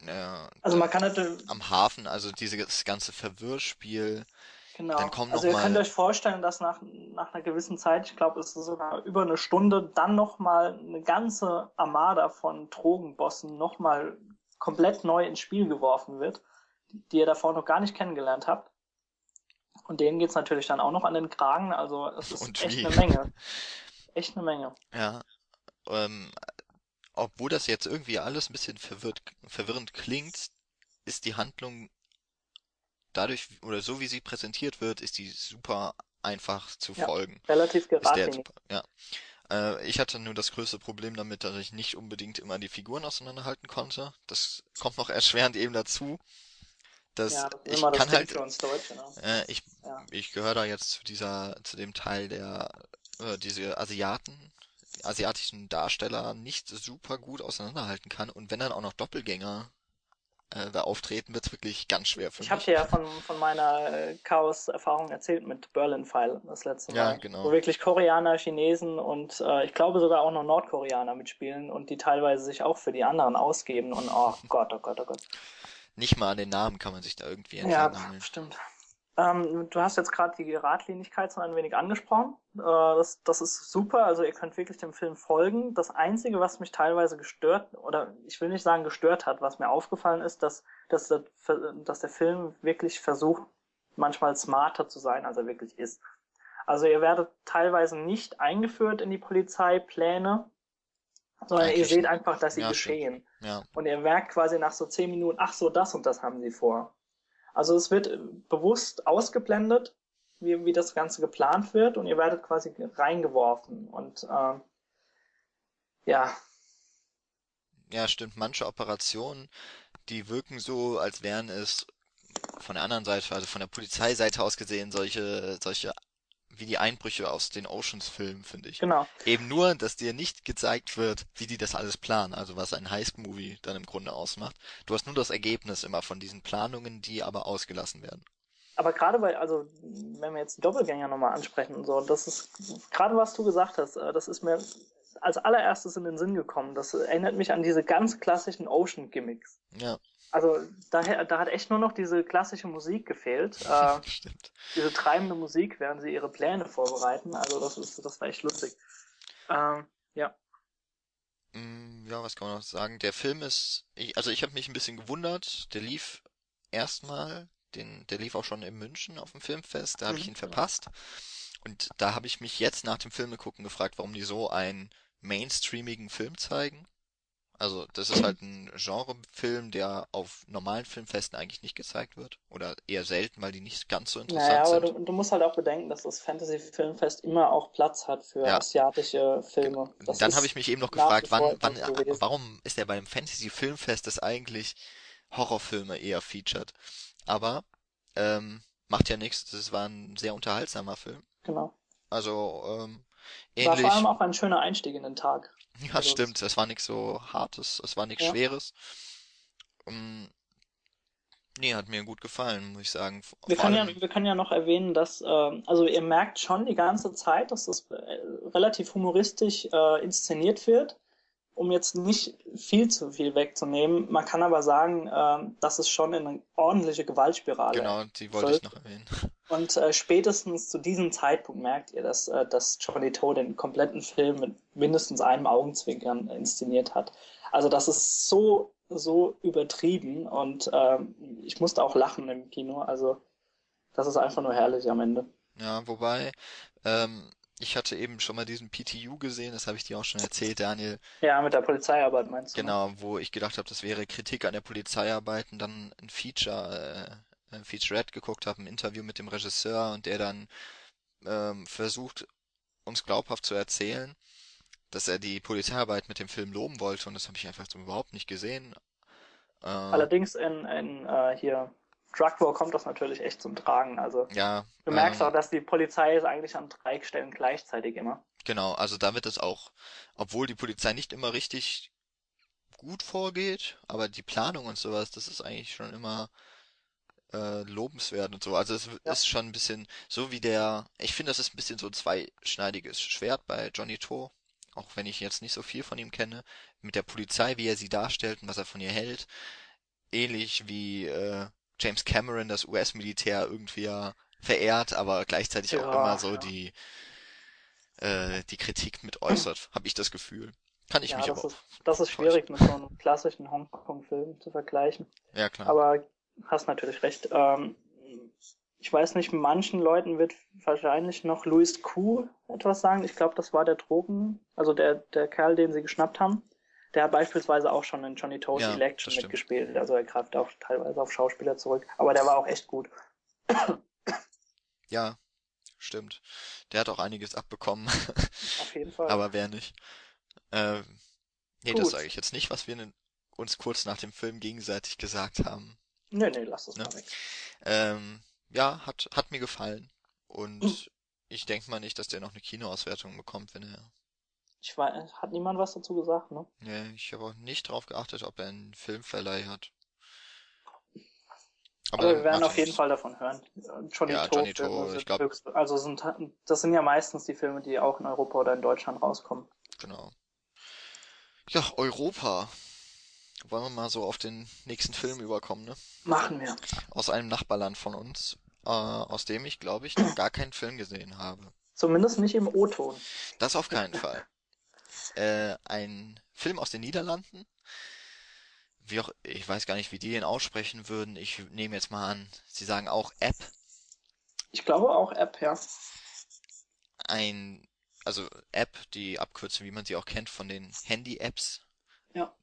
Ja, also man kann natürlich... Am Hafen, also dieses ganze Verwirrspiel. Genau. Dann kommt also ihr mal... könnt euch vorstellen, dass nach, nach einer gewissen Zeit, ich glaube, es ist sogar über eine Stunde, dann nochmal eine ganze Armada von Drogenbossen nochmal komplett neu ins Spiel geworfen wird, die ihr davor noch gar nicht kennengelernt habt. Und denen geht's natürlich dann auch noch an den Kragen. Also es ist Und echt wie? eine Menge. Echt eine Menge. Ja. Ähm, obwohl das jetzt irgendwie alles ein bisschen verwirrt, verwirrend klingt, ist die Handlung dadurch, oder so wie sie präsentiert wird, ist die super einfach zu ja, folgen. Relativ geradlinig. Ja. Äh, ich hatte nur das größte Problem damit, dass ich nicht unbedingt immer die Figuren auseinanderhalten konnte. Das kommt noch erschwerend eben dazu. Das, ja, das ich kann halt, Deutsche, ne? äh, ich, ja. ich gehöre da jetzt zu dieser, zu dem Teil der, äh, diese Asiaten, asiatischen Darsteller nicht super gut auseinanderhalten kann und wenn dann auch noch Doppelgänger äh, da auftreten, wird's wirklich ganz schwer für ich mich. Ich habe dir ja von, von meiner äh, Chaos-Erfahrung erzählt mit Berlin File das letzte Mal. Ja, genau. Wo wirklich Koreaner, Chinesen und äh, ich glaube sogar auch noch Nordkoreaner mitspielen und die teilweise sich auch für die anderen ausgeben und oh Gott, oh Gott, oh Gott. Nicht mal an den Namen kann man sich da irgendwie entlang Ja, stimmt. Ähm, du hast jetzt gerade die Geradlinigkeit so ein wenig angesprochen. Äh, das, das ist super, also ihr könnt wirklich dem Film folgen. Das Einzige, was mich teilweise gestört, oder ich will nicht sagen gestört hat, was mir aufgefallen ist, dass, dass, der, dass der Film wirklich versucht, manchmal smarter zu sein, als er wirklich ist. Also ihr werdet teilweise nicht eingeführt in die Polizeipläne, sondern Eigentlich ihr seht einfach, dass sie ja, geschehen. Ja. Und ihr merkt quasi nach so zehn Minuten, ach so, das und das haben sie vor. Also es wird bewusst ausgeblendet, wie, wie das Ganze geplant wird und ihr werdet quasi reingeworfen. Und äh, ja. Ja, stimmt. Manche Operationen, die wirken so, als wären es von der anderen Seite, also von der Polizeiseite aus gesehen, solche, solche wie die Einbrüche aus den Oceans-Filmen, finde ich. Genau. Eben nur, dass dir nicht gezeigt wird, wie die das alles planen, also was ein Heist-Movie dann im Grunde ausmacht. Du hast nur das Ergebnis immer von diesen Planungen, die aber ausgelassen werden. Aber gerade weil, also, wenn wir jetzt die Doppelgänger nochmal ansprechen und so, das ist, gerade was du gesagt hast, äh, das ist mir als allererstes in den Sinn gekommen. Das erinnert mich an diese ganz klassischen Ocean-Gimmicks. Ja. Also da, da hat echt nur noch diese klassische Musik gefehlt. Äh, Stimmt. Diese treibende Musik, während sie ihre Pläne vorbereiten. Also das ist, das war echt lustig. Ähm, ja. Mm, ja, was kann man noch sagen? Der Film ist, ich, also ich habe mich ein bisschen gewundert. Der lief erstmal, den, der lief auch schon in München auf dem Filmfest. Da habe ich mhm. ihn verpasst. Und da habe ich mich jetzt nach dem Filme gucken gefragt, warum die so einen mainstreamigen Film zeigen. Also das ist halt ein Genrefilm, der auf normalen Filmfesten eigentlich nicht gezeigt wird. Oder eher selten, weil die nicht ganz so interessant naja, aber sind. Du, du musst halt auch bedenken, dass das Fantasy-Filmfest immer auch Platz hat für ja. asiatische Filme. Das Dann habe ich mich eben noch gefragt, wann, wann, warum ist der beim Fantasy-Filmfest das eigentlich Horrorfilme eher featured? Aber ähm, macht ja nichts, das war ein sehr unterhaltsamer Film. Genau. Also ähm, ähnlich. War vor allem auch ein schöner Einstieg in den Tag. Ja, also, stimmt. Es war nichts so Hartes, es war nichts ja. Schweres. Um, ähm, nee, hat mir gut gefallen, muss ich sagen. Wir können, ja, wir können ja noch erwähnen, dass, äh, also ihr merkt schon die ganze Zeit, dass das äh, relativ humoristisch äh, inszeniert wird, um jetzt nicht viel zu viel wegzunehmen. Man kann aber sagen, äh, dass es schon in eine ordentliche Gewaltspirale Genau, die wollte ich noch erwähnen. Und äh, spätestens zu diesem Zeitpunkt merkt ihr, dass, äh, dass Johnny Toe den kompletten Film mit mindestens einem Augenzwinkern inszeniert hat. Also das ist so, so übertrieben und ähm, ich musste auch lachen im Kino. Also das ist einfach nur herrlich am Ende. Ja, wobei, ähm, ich hatte eben schon mal diesen PTU gesehen, das habe ich dir auch schon erzählt, Daniel. Ja, mit der Polizeiarbeit meinst du? Ne? Genau, wo ich gedacht habe, das wäre Kritik an der Polizeiarbeit und dann ein Feature, äh, Featurette geguckt habe, ein Interview mit dem Regisseur und der dann ähm, versucht, uns glaubhaft zu erzählen, dass er die Polizeiarbeit mit dem Film loben wollte und das habe ich einfach so überhaupt nicht gesehen. Äh, Allerdings in, in äh, hier Drug War kommt das natürlich echt zum Tragen. Also ja, du merkst ähm, auch, dass die Polizei ist eigentlich an drei Stellen gleichzeitig immer. Genau, also da wird es auch, obwohl die Polizei nicht immer richtig gut vorgeht, aber die Planung und sowas, das ist eigentlich schon immer äh, lobenswert und so. Also es ja. ist schon ein bisschen so wie der, ich finde, das ist ein bisschen so ein zweischneidiges Schwert bei Johnny To, auch wenn ich jetzt nicht so viel von ihm kenne, mit der Polizei, wie er sie darstellt und was er von ihr hält. Ähnlich wie äh, James Cameron das US-Militär irgendwie ja verehrt, aber gleichzeitig ja, auch immer so ja. die äh, die Kritik mit äußert, habe ich das Gefühl. Kann ich ja, mich das aber ist, Das ist schwierig mit so einem klassischen Hongkong-Film zu vergleichen. Ja, klar. Aber hast natürlich recht. Ähm, ich weiß nicht, manchen Leuten wird wahrscheinlich noch Louis Kuh etwas sagen. Ich glaube, das war der Drogen, also der, der Kerl, den sie geschnappt haben. Der hat beispielsweise auch schon in Johnny Toes ja, Election mitgespielt. Also er greift auch teilweise auf Schauspieler zurück. Aber der war auch echt gut. Ja, stimmt. Der hat auch einiges abbekommen. Auf jeden Fall. Aber wer nicht? Ähm, nee, gut. das sage ich jetzt nicht, was wir uns kurz nach dem Film gegenseitig gesagt haben. Nee, nee, lass das ne? mal weg. Ähm, ja, hat, hat mir gefallen. Und mhm. ich denke mal nicht, dass der noch eine Kinoauswertung bekommt, wenn er ich weiß, hat niemand was dazu gesagt, ne? Ja, ich habe auch nicht drauf geachtet, ob er einen Filmverleih hat. Aber, Aber wir werden auf jeden Fall davon hören. Johnny ja, To, Johnny ich glaube. Also sind, das sind ja meistens die Filme, die auch in Europa oder in Deutschland rauskommen. Genau. Ja, Europa. Wollen wir mal so auf den nächsten Film überkommen, ne? Machen wir. Aus einem Nachbarland von uns, äh, aus dem ich, glaube ich, noch gar keinen Film gesehen habe. Zumindest nicht im O-Ton. Das auf keinen Fall äh, ein Film aus den Niederlanden. Wie auch, ich weiß gar nicht, wie die den aussprechen würden. Ich nehme jetzt mal an, sie sagen auch App. Ich glaube auch App, ja. Ein, also App, die Abkürzung, wie man sie auch kennt von den Handy-Apps. Ja.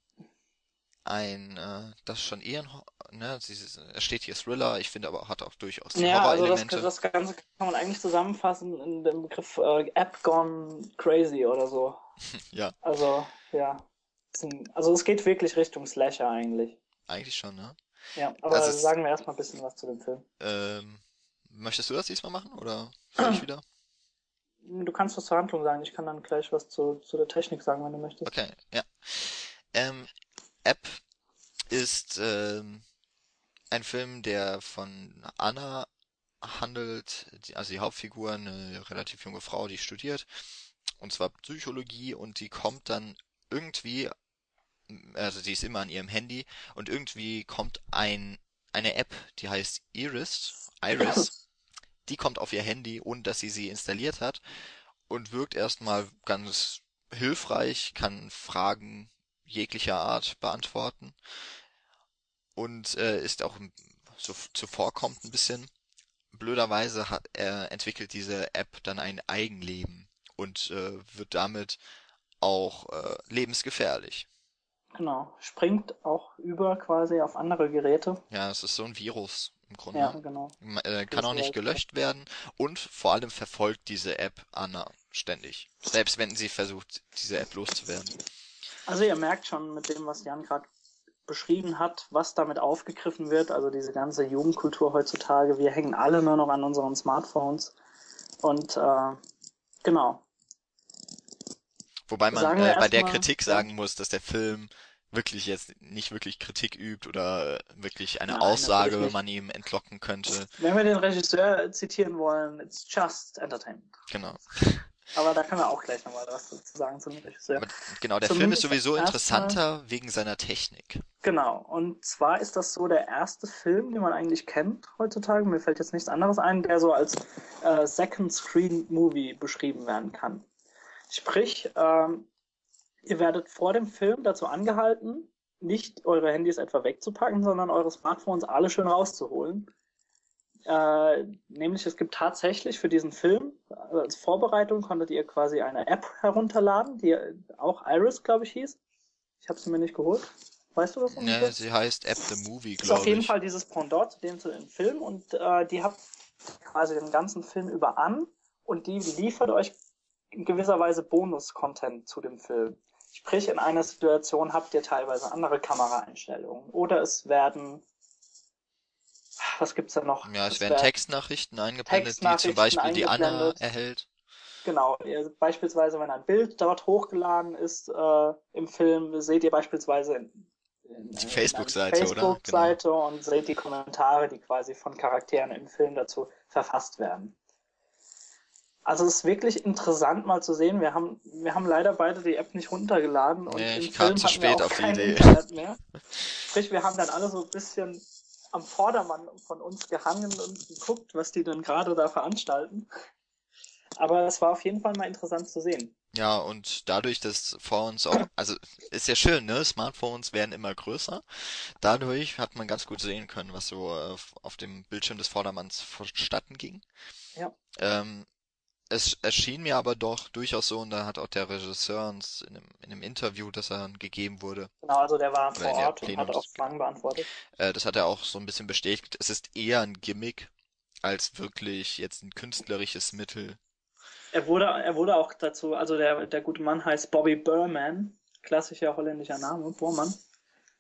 Ein, äh, das schon eher ein, ne, es steht hier Thriller, ich finde aber hat auch durchaus ja, Horror-Elemente. Also das, das Ganze kann man eigentlich zusammenfassen in dem Begriff äh, App gone crazy oder so. ja. Also, ja. Also es geht wirklich Richtung Slasher eigentlich. Eigentlich schon, ne? Ja, aber also sagen wir erstmal ein bisschen was zu dem Film. Ähm, möchtest du das diesmal machen oder soll ich wieder? Du kannst was zur Handlung sagen, ich kann dann gleich was zu, zu der Technik sagen, wenn du möchtest. Okay, ja. Ähm, App ist ähm, ein Film, der von Anna handelt, also die Hauptfigur, eine relativ junge Frau, die studiert und zwar Psychologie und die kommt dann irgendwie, also sie ist immer an ihrem Handy und irgendwie kommt ein eine App, die heißt Iris, Iris, die kommt auf ihr Handy, ohne dass sie sie installiert hat und wirkt erstmal ganz hilfreich, kann Fragen jeglicher Art beantworten und äh, ist auch so zuvorkommt ein bisschen. Blöderweise hat, äh, entwickelt diese App dann ein Eigenleben und äh, wird damit auch äh, lebensgefährlich. Genau, springt auch über quasi auf andere Geräte. Ja, es ist so ein Virus im Grunde. Ja, genau. Äh, kann auch nicht gelöscht werden und vor allem verfolgt diese App Anna ständig. Selbst wenn sie versucht, diese App loszuwerden. Also ihr merkt schon mit dem, was Jan gerade beschrieben hat, was damit aufgegriffen wird, also diese ganze Jugendkultur heutzutage. Wir hängen alle nur noch an unseren Smartphones und äh, Genau. Wobei man äh, bei der Kritik sagen muss, dass der Film wirklich jetzt nicht wirklich Kritik übt oder wirklich eine Nein, Aussage man ihm entlocken könnte. Wenn wir den Regisseur zitieren wollen, it's just entertainment. Genau. Aber da können wir auch gleich nochmal was dazu sagen zum Regisseur. Aber genau, der Zumindest Film ist sowieso interessanter wegen seiner Technik. Genau, und zwar ist das so der erste Film, den man eigentlich kennt heutzutage. Mir fällt jetzt nichts anderes ein, der so als äh, Second Screen Movie beschrieben werden kann. Sprich, ähm, ihr werdet vor dem Film dazu angehalten, nicht eure Handys etwa wegzupacken, sondern eure Smartphones alle schön rauszuholen äh, nämlich es gibt tatsächlich für diesen Film, also als Vorbereitung konntet ihr quasi eine App herunterladen, die auch Iris, glaube ich, hieß. Ich habe sie mir nicht geholt. Weißt du was? Ne, sie heißt App the Movie, glaube ich. Ist auf jeden Fall dieses Pendant zu dem zu dem Film und äh, die habt quasi den ganzen Film über an und die liefert euch in gewisser Weise Bonus-Content zu dem Film. Sprich, in einer Situation habt ihr teilweise andere Kameraeinstellungen oder es werden was gibt's da noch? Ja, es werden Textnachrichten eingeblendet, die zum Beispiel die Anna erhält. Genau, beispielsweise, wenn ein Bild dort hochgeladen ist äh, im Film, seht ihr beispielsweise in, in, die Facebook-Seite, Facebook-Seite genau. und seht die Kommentare, die quasi von Charakteren im Film dazu verfasst werden. Also es ist wirklich interessant mal zu sehen. Wir haben, wir haben leider beide die App nicht runtergeladen und nee, ich kam zu spät auf die Idee. Mehr. Sprich, wir haben dann alle so ein bisschen am Vordermann von uns gehangen und geguckt, was die denn gerade da veranstalten. Aber es war auf jeden Fall mal interessant zu sehen. Ja, und dadurch, dass vor uns auch, also ist ja schön, ne? Smartphones werden immer größer. Dadurch hat man ganz gut sehen können, was so äh, auf dem Bildschirm des Vordermanns vonstatten ging. Ja. Ähm, es erschien mir aber doch durchaus so, und da hat auch der Regisseur uns in einem, in einem Interview, das er gegeben wurde. Genau, also der war vor Ort und hat auch Fragen beantwortet. Äh, das hat er auch so ein bisschen bestätigt. Es ist eher ein Gimmick als wirklich jetzt ein künstlerisches Mittel. Er wurde, er wurde auch dazu, also der, der gute Mann heißt Bobby Burman, klassischer holländischer Name, Bormann.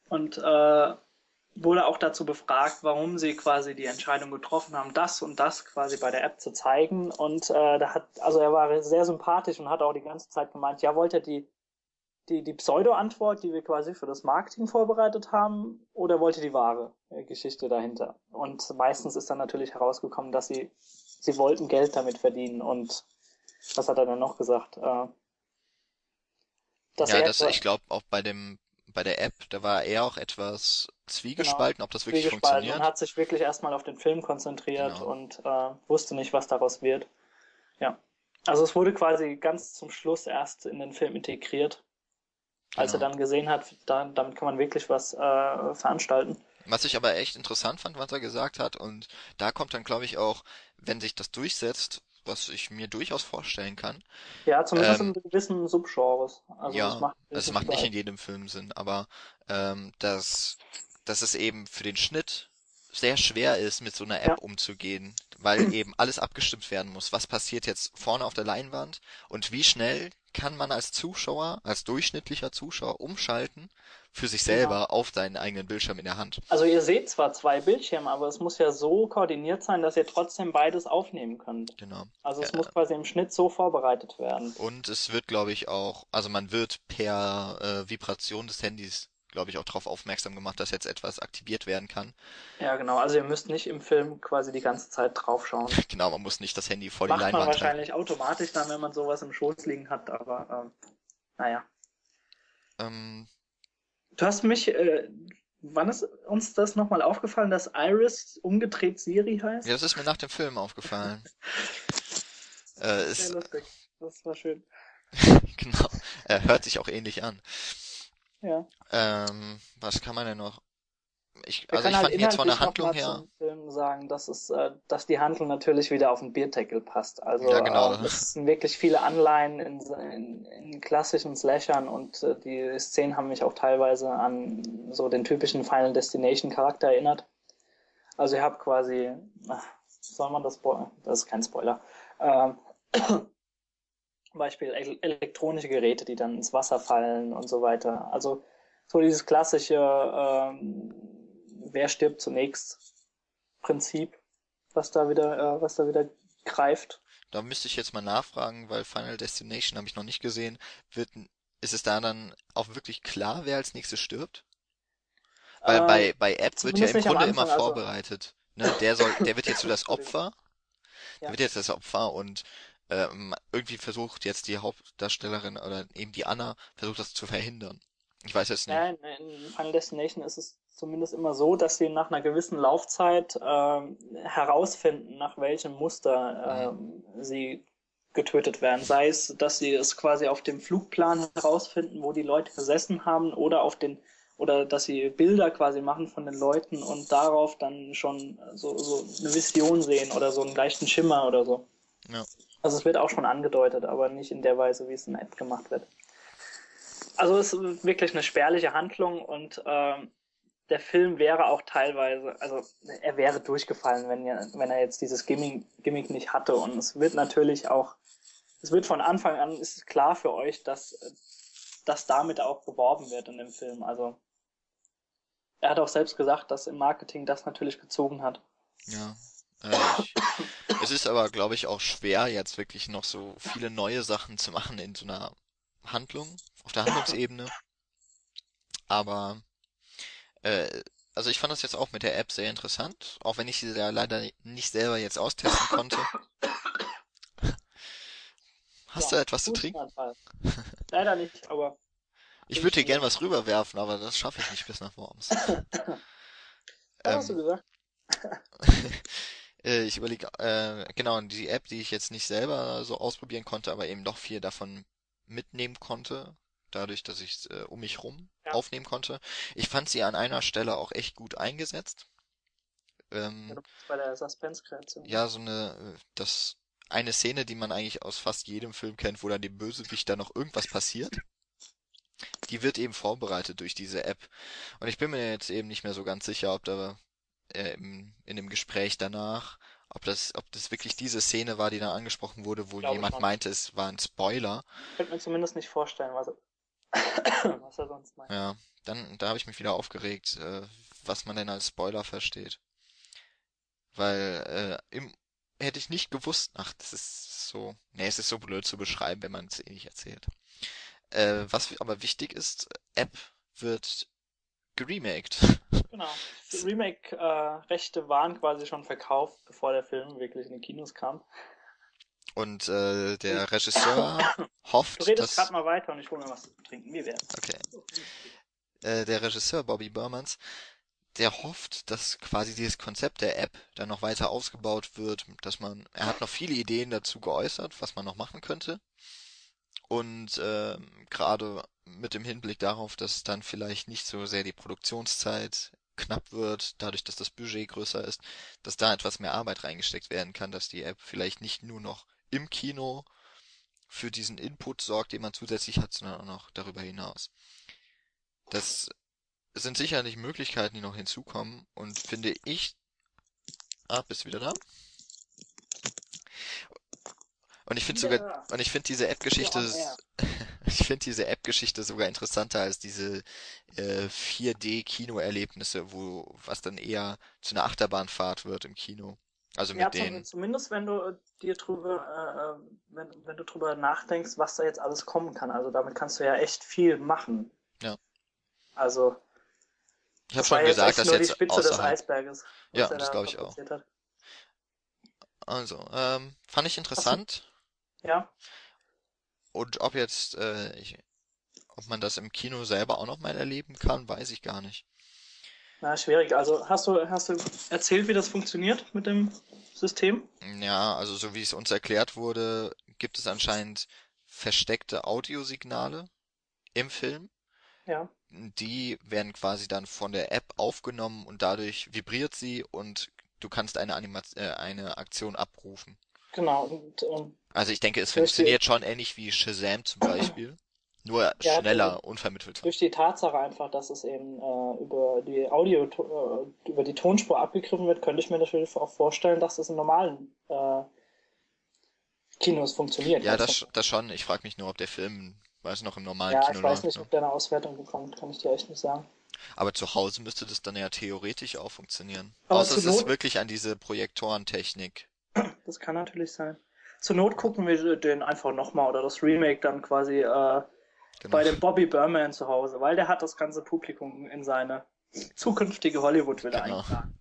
Und äh, wurde auch dazu befragt, warum sie quasi die Entscheidung getroffen haben, das und das quasi bei der App zu zeigen. Und äh, da hat, also er war sehr sympathisch und hat auch die ganze Zeit gemeint, ja, wollt ihr die, die, die Pseudo-Antwort, die wir quasi für das Marketing vorbereitet haben, oder wollt ihr die wahre äh, Geschichte dahinter? Und meistens ist dann natürlich herausgekommen, dass sie, sie wollten Geld damit verdienen. Und was hat er dann noch gesagt? Äh, ja, das, ich glaube auch bei dem bei der App, da war er auch etwas zwiegespalten, genau. ob das wirklich funktioniert. Und hat sich wirklich erstmal auf den Film konzentriert genau. und äh, wusste nicht, was daraus wird. Ja. Also es wurde quasi ganz zum Schluss erst in den Film integriert. Als genau. er dann gesehen hat, da, damit kann man wirklich was äh, veranstalten. Was ich aber echt interessant fand, was er gesagt hat, und da kommt dann, glaube ich, auch, wenn sich das durchsetzt, was ich mir durchaus vorstellen kann. Ja, zumindest ähm, in gewissen Subgenres. Also ja, das macht, es macht nicht in jedem Film Sinn, aber ähm, dass, dass es eben für den Schnitt sehr schwer ist, mit so einer App ja. umzugehen, weil eben alles abgestimmt werden muss. Was passiert jetzt vorne auf der Leinwand und wie schnell kann man als Zuschauer, als durchschnittlicher Zuschauer umschalten für sich selber ja. auf deinen eigenen Bildschirm in der Hand. Also ihr seht zwar zwei Bildschirme, aber es muss ja so koordiniert sein, dass ihr trotzdem beides aufnehmen könnt. Genau. Also es ja. muss quasi im Schnitt so vorbereitet werden. Und es wird, glaube ich, auch, also man wird per äh, Vibration des Handys glaube ich, auch darauf aufmerksam gemacht, dass jetzt etwas aktiviert werden kann. Ja, genau. Also ihr müsst nicht im Film quasi die ganze Zeit draufschauen. genau, man muss nicht das Handy vor Macht die Leinwand man wahrscheinlich halten. automatisch dann, wenn man sowas im Schoß liegen hat, aber ähm, naja. Ähm, du hast mich, äh, wann ist uns das nochmal aufgefallen, dass Iris umgedreht Siri heißt? Ja, das ist mir nach dem Film aufgefallen. äh, ist... Sehr lustig. Das war schön. genau. Er hört sich auch ähnlich an. Ja. Ähm, was kann man denn noch? Ich, also ich halt fand jetzt von der Handlung her. Zum Film sagen, dass es, äh, dass die Handlung natürlich wieder auf den Bierdeckel passt. Also ja, genau. äh, es sind wirklich viele Anleihen in, in, in klassischen Slashern und äh, die Szenen haben mich auch teilweise an so den typischen Final Destination Charakter erinnert. Also ihr habt quasi, ach, soll man das? Das ist kein Spoiler. Ähm, Beispiel elektronische Geräte, die dann ins Wasser fallen und so weiter. Also so dieses klassische ähm, Wer stirbt zunächst Prinzip, was da wieder, äh, was da wieder greift. Da müsste ich jetzt mal nachfragen, weil Final Destination habe ich noch nicht gesehen. Wird, ist es da dann auch wirklich klar, wer als nächstes stirbt? Weil äh, bei, bei App wird ja im Grunde Anfang, immer also vorbereitet. Ne? Der soll, der wird jetzt so das Opfer. Ja. Der wird jetzt das Opfer und äh, irgendwie versucht jetzt die Hauptdarstellerin oder eben die Anna versucht das zu verhindern. Ich weiß jetzt nicht. Ja, in Final Destination ist es zumindest immer so, dass sie nach einer gewissen Laufzeit äh, herausfinden, nach welchem Muster äh, sie getötet werden. Sei es, dass sie es quasi auf dem Flugplan herausfinden, wo die Leute gesessen haben, oder auf den oder dass sie Bilder quasi machen von den Leuten und darauf dann schon so, so eine Vision sehen oder so einen leichten Schimmer oder so. Ja. Also es wird auch schon angedeutet, aber nicht in der Weise, wie es in der App gemacht wird. Also es ist wirklich eine spärliche Handlung und ähm, der Film wäre auch teilweise, also er wäre durchgefallen, wenn, er, wenn er jetzt dieses Gimmick, Gimmick nicht hatte. Und es wird natürlich auch, es wird von Anfang an, ist klar für euch, dass, dass damit auch beworben wird in dem Film. Also er hat auch selbst gesagt, dass im Marketing das natürlich gezogen hat. Ja. Äh, es ist aber, glaube ich, auch schwer, jetzt wirklich noch so viele neue Sachen zu machen in so einer Handlung, auf der Handlungsebene. Aber äh, also ich fand das jetzt auch mit der App sehr interessant, auch wenn ich sie ja leider nicht selber jetzt austesten konnte. Hast ja, du etwas zu trinken? Leider nicht, aber. Ich würde dir gern was rüberwerfen, aber das schaffe ich nicht bis nach Worms. Was ähm, hast du gesagt? Äh, ich überlege, äh, genau, die App, die ich jetzt nicht selber so ausprobieren konnte, aber eben doch viel davon mitnehmen konnte, dadurch, dass ich es äh, um mich rum ja. aufnehmen konnte. Ich fand sie an einer Stelle auch echt gut eingesetzt. Ähm, bei der Suspense-Kreation. Ja, so eine, äh, das, eine Szene, die man eigentlich aus fast jedem Film kennt, wo dann dem Bösewicht da noch irgendwas passiert. Die wird eben vorbereitet durch diese App. Und ich bin mir jetzt eben nicht mehr so ganz sicher, ob da äh, in, in dem Gespräch danach, ob das, ob das wirklich diese Szene war, die da angesprochen wurde, wo jemand meinte, es war ein Spoiler. Ich könnte mir zumindest nicht vorstellen, was, was er sonst meint. Ja, dann, da habe ich mich wieder aufgeregt, äh, was man denn als Spoiler versteht. Weil, äh, im, hätte ich nicht gewusst, ach, das ist so, nee, es ist so blöd zu beschreiben, wenn man es eh nicht erzählt. Äh, was aber wichtig ist, App wird geremaked. Genau. Die Remake-Rechte äh, waren quasi schon verkauft, bevor der Film wirklich in die Kinos kam. Und äh, der Regisseur hofft, Du redest gerade mal weiter und ich hole mir was zu trinken. Wie wär's? Okay. Äh, der Regisseur Bobby Burmans, der hofft, dass quasi dieses Konzept der App dann noch weiter ausgebaut wird, dass man, er hat noch viele Ideen dazu geäußert, was man noch machen könnte. Und äh, gerade mit dem Hinblick darauf, dass dann vielleicht nicht so sehr die Produktionszeit knapp wird, dadurch, dass das Budget größer ist, dass da etwas mehr Arbeit reingesteckt werden kann, dass die App vielleicht nicht nur noch im Kino für diesen Input sorgt, den man zusätzlich hat, sondern auch noch darüber hinaus. Das sind sicherlich Möglichkeiten, die noch hinzukommen und finde ich. Ah, bist du wieder da? Und ich finde ja. sogar, und ich finde diese App-Geschichte, ja, ich finde diese App-Geschichte sogar interessanter als diese äh, 4D-Kinoerlebnisse, wo was dann eher zu einer Achterbahnfahrt wird im Kino. Also mit ja, denen. Zumindest wenn du äh, dir drüber, äh, wenn, wenn du drüber nachdenkst, was da jetzt alles kommen kann. Also damit kannst du ja echt viel machen. Ja. Also. Ich habe schon gesagt, dass jetzt die Spitze außerhalb... des Eisberges. Ja, das glaube ich auch. Hat. Also, ähm, fand ich interessant. Ja. Und ob jetzt, äh, ich, ob man das im Kino selber auch noch mal erleben kann, weiß ich gar nicht. Na, schwierig. Also hast du, hast du erzählt, wie das funktioniert mit dem System? Ja, also so wie es uns erklärt wurde, gibt es anscheinend versteckte Audiosignale im Film. Ja. Die werden quasi dann von der App aufgenommen und dadurch vibriert sie und du kannst eine, Anima äh, eine Aktion abrufen. Genau. Und, und also ich denke, es funktioniert schon ähnlich wie Shazam zum Beispiel. Nur ja, schneller, durch, unvermittelt. Durch die Tatsache einfach, dass es eben äh, über die Audio, äh, über die Tonspur abgegriffen wird, könnte ich mir natürlich auch vorstellen, dass es in normalen äh, Kinos funktioniert. Ja, das, das schon. Ich frage mich nur, ob der Film, weiß noch, im normalen ja, Kino Ja, ich weiß nicht, ne? ob der eine Auswertung bekommt, kann ich dir echt nicht sagen. Aber zu Hause müsste das dann ja theoretisch auch funktionieren. Aber Außer es ist wirklich an diese Projektorentechnik. Das kann natürlich sein. Zur Not gucken wir den einfach nochmal oder das Remake dann quasi äh, Genau. Bei dem Bobby Berman zu Hause, weil der hat das ganze Publikum in seine zukünftige Hollywood-Villa genau. eingetragen.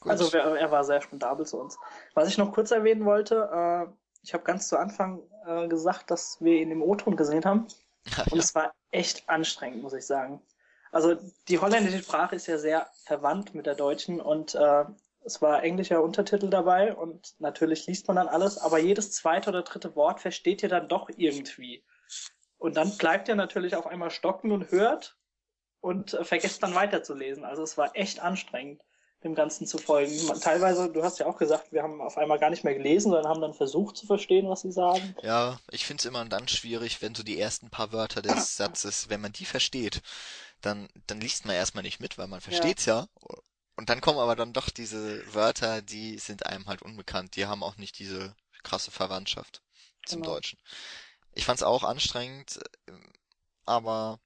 Gut. Also er war sehr spendabel zu uns. Was ich noch kurz erwähnen wollte, äh, ich habe ganz zu Anfang äh, gesagt, dass wir ihn im O-Ton gesehen haben. Ja, und ja. es war echt anstrengend, muss ich sagen. Also die holländische Sprache ist ja sehr verwandt mit der deutschen und äh, es war englischer Untertitel dabei und natürlich liest man dann alles, aber jedes zweite oder dritte Wort versteht ihr dann doch irgendwie. Und dann bleibt ihr natürlich auf einmal stocken und hört und äh, vergesst dann weiterzulesen. Also es war echt anstrengend dem Ganzen zu folgen. Teilweise, du hast ja auch gesagt, wir haben auf einmal gar nicht mehr gelesen, sondern haben dann versucht zu verstehen, was sie sagen. Ja, ich finde es immer dann schwierig, wenn so die ersten paar Wörter des Satzes, wenn man die versteht, dann, dann liest man erstmal nicht mit, weil man versteht's ja. ja. Und dann kommen aber dann doch diese Wörter, die sind einem halt unbekannt. Die haben auch nicht diese krasse Verwandtschaft zum genau. Deutschen. Ich fand's auch anstrengend, aber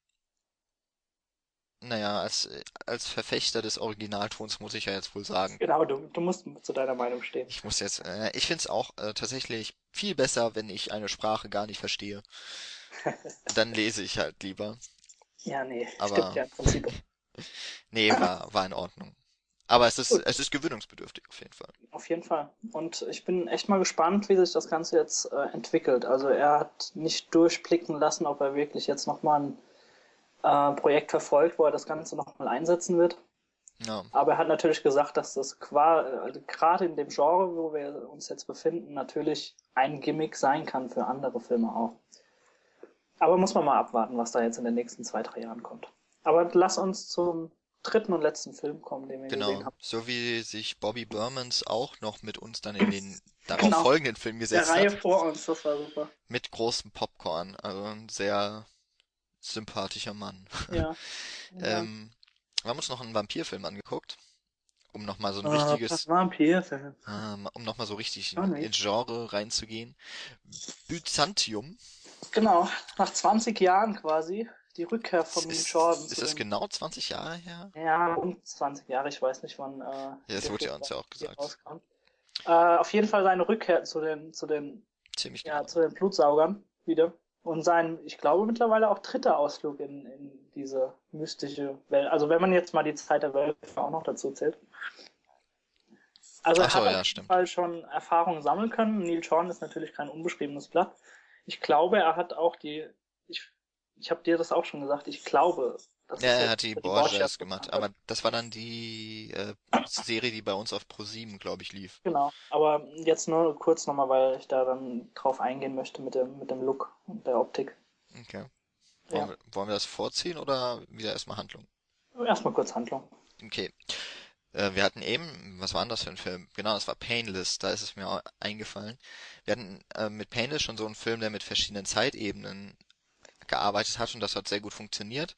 naja, als, als Verfechter des Originaltons muss ich ja jetzt wohl sagen. Genau, du, du musst zu deiner Meinung stehen. Ich muss jetzt, äh, ich find's auch äh, tatsächlich viel besser, wenn ich eine Sprache gar nicht verstehe. Dann lese ich halt lieber. Ja, nee, Aber, stimmt ja im Prinzip. nee, war, war in Ordnung. Aber es ist, Gut. es ist gewöhnungsbedürftig auf jeden Fall. Auf jeden Fall. Und ich bin echt mal gespannt, wie sich das Ganze jetzt äh, entwickelt. Also er hat nicht durchblicken lassen, ob er wirklich jetzt nochmal ein äh, Projekt verfolgt, wo er das Ganze nochmal einsetzen wird. Ja. Aber er hat natürlich gesagt, dass das also gerade in dem Genre, wo wir uns jetzt befinden, natürlich ein Gimmick sein kann für andere Filme auch. Aber muss man mal abwarten, was da jetzt in den nächsten zwei, drei Jahren kommt. Aber lass uns zum dritten und letzten Film kommen, den wir genau. gesehen haben. So wie sich Bobby Burmans auch noch mit uns dann in den darauf genau. folgenden Film gesetzt hat. Der Reihe vor uns, das war super. Mit großem Popcorn, also ein sehr sympathischer Mann. Ja. ähm, wir haben uns noch einen Vampirfilm angeguckt, um nochmal so ein oh, richtiges. Das Vampirfilm. Ähm, um nochmal so richtig in, ins Genre reinzugehen. Byzantium. Genau, nach 20 Jahren quasi. Die Rückkehr von ist, Jordan. Ist das genau 20 Jahre her? Ja, um 20 Jahre, ich weiß nicht wann. Äh, ja, das wurde ja uns ja auch gesagt. Äh, auf jeden Fall seine Rückkehr zu den, zu den, Ziemlich ja, genau. zu den Blutsaugern wieder. Und sein, ich glaube mittlerweile auch dritter Ausflug in, in diese mystische Welt. Also wenn man jetzt mal die Zeit der Welt auch noch dazu zählt. Also er so, hat ja, auf jeden Fall schon Erfahrungen sammeln können. Neil Sean ist natürlich kein unbeschriebenes Blatt. Ich glaube, er hat auch die, ich, ich habe dir das auch schon gesagt, ich glaube, ja, er hat die, die Borgias gemacht, aber das war dann die äh, Serie, die bei uns auf Pro7, glaube ich, lief. Genau, aber jetzt nur kurz nochmal, weil ich da dann drauf eingehen möchte mit dem, mit dem Look und der Optik. Okay. Wollen, ja. wir, wollen wir das vorziehen oder wieder erstmal Handlung? Erstmal kurz Handlung. Okay. Äh, wir hatten eben, was war denn das für ein Film? Genau, das war Painless, da ist es mir auch eingefallen. Wir hatten äh, mit Painless schon so einen Film, der mit verschiedenen Zeitebenen gearbeitet hat und das hat sehr gut funktioniert.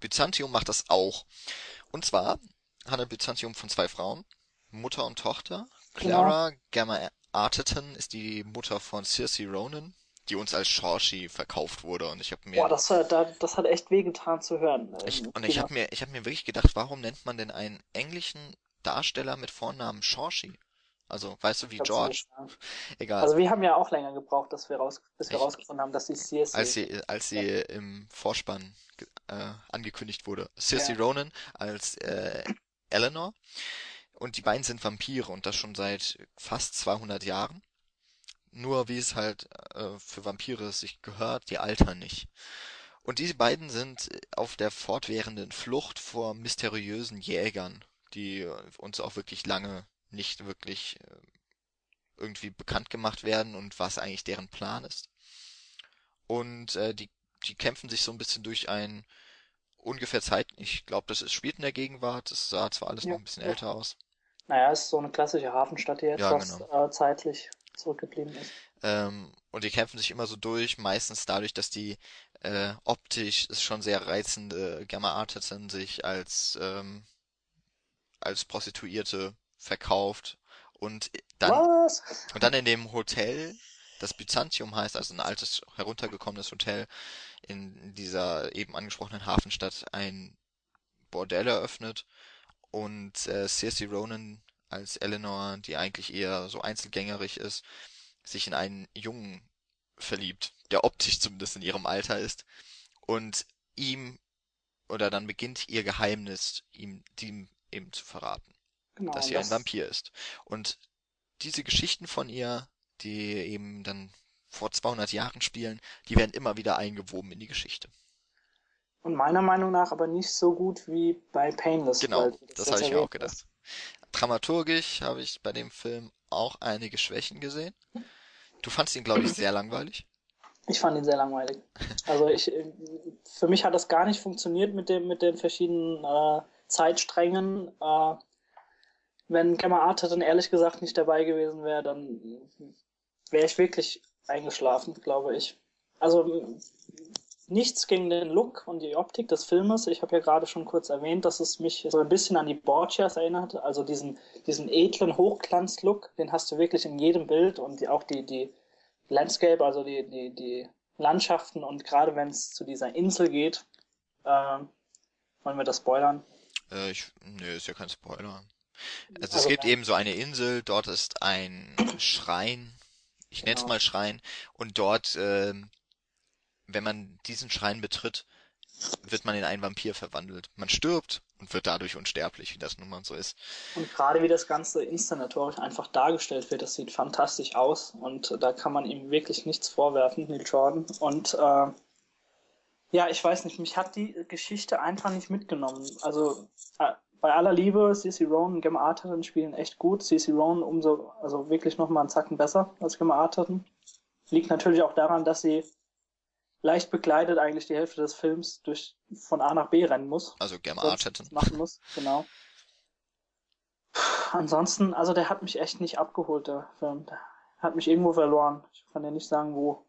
Byzantium macht das auch. Und zwar handelt Byzantium von zwei Frauen, Mutter und Tochter. Clara genau. Gamma Arterton ist die Mutter von Circe Ronan, die uns als Shorshi verkauft wurde und ich habe mir Boah, das, das hat echt wehgetan zu hören. Ich, und ich habe mir ich habe mir wirklich gedacht, warum nennt man denn einen englischen Darsteller mit Vornamen Shorshi? Also, weißt du, wie George. Egal. Also, wir haben ja auch länger gebraucht, dass wir raus, bis wir rausgefunden haben, dass sie Cersei Als sie, als sie ja. im Vorspann äh, angekündigt wurde. Cersei ja. Ronan als äh, Eleanor. Und die beiden sind Vampire und das schon seit fast 200 Jahren. Nur wie es halt äh, für Vampire sich gehört, die altern nicht. Und diese beiden sind auf der fortwährenden Flucht vor mysteriösen Jägern, die uns auch wirklich lange nicht wirklich äh, irgendwie bekannt gemacht werden und was eigentlich deren Plan ist. Und äh, die, die kämpfen sich so ein bisschen durch ein ungefähr Zeit, ich glaube, das ist, spielt in der Gegenwart, es sah zwar alles ja, noch ein bisschen ja. älter aus. Naja, es ist so eine klassische Hafenstadt, die etwas ja, genau. äh, zeitlich zurückgeblieben ist. Ähm, und die kämpfen sich immer so durch, meistens dadurch, dass die äh, optisch ist schon sehr reizende Gamma Artisan sich als ähm, als Prostituierte verkauft und dann Was? und dann in dem Hotel, das Byzantium heißt, also ein altes heruntergekommenes Hotel in dieser eben angesprochenen Hafenstadt ein Bordell eröffnet und äh, Cersei Ronan als Eleanor, die eigentlich eher so einzelgängerig ist, sich in einen Jungen verliebt, der optisch zumindest in ihrem Alter ist und ihm oder dann beginnt ihr Geheimnis ihm, ihm eben zu verraten. Genau, dass sie ein Vampir ist. Und diese Geschichten von ihr, die eben dann vor 200 Jahren spielen, die werden immer wieder eingewoben in die Geschichte. Und meiner Meinung nach aber nicht so gut wie bei Painless. Genau, das, das habe ich mir auch gedacht. Dramaturgisch habe ich bei dem Film auch einige Schwächen gesehen. Du fandst ihn, glaube ich, sehr langweilig. Ich fand ihn sehr langweilig. Also ich, für mich hat das gar nicht funktioniert mit dem, mit den verschiedenen äh, Zeitsträngen. Äh, wenn Gemma Arterton ehrlich gesagt nicht dabei gewesen wäre, dann wäre ich wirklich eingeschlafen, glaube ich. Also nichts gegen den Look und die Optik des Filmes. Ich habe ja gerade schon kurz erwähnt, dass es mich so ein bisschen an die Borgias erinnert. Also diesen, diesen edlen Hochglanz-Look, den hast du wirklich in jedem Bild und auch die, die Landscape, also die, die, die Landschaften und gerade wenn es zu dieser Insel geht, äh, wollen wir das spoilern? Äh, ich, nö, ist ja kein Spoiler. Also, es gibt eben so eine Insel, dort ist ein Schrein, ich genau. nenne es mal Schrein, und dort äh, wenn man diesen Schrein betritt, wird man in einen Vampir verwandelt. Man stirbt und wird dadurch unsterblich, wie das nun mal so ist. Und gerade wie das Ganze inszenatorisch einfach dargestellt wird, das sieht fantastisch aus und da kann man ihm wirklich nichts vorwerfen, Neil Jordan. Und äh, ja, ich weiß nicht, mich hat die Geschichte einfach nicht mitgenommen. Also äh, bei aller Liebe, CC Rowan und Gemma Arterton spielen echt gut. CC Rowan umso, also wirklich nochmal einen Zacken besser als Gemma Arterton. Liegt natürlich auch daran, dass sie leicht bekleidet eigentlich die Hälfte des Films durch von A nach B rennen muss. Also Gemma Arterton. Machen muss, genau. Ansonsten, also der hat mich echt nicht abgeholt, der Film. Der hat mich irgendwo verloren. Ich kann dir nicht sagen, wo.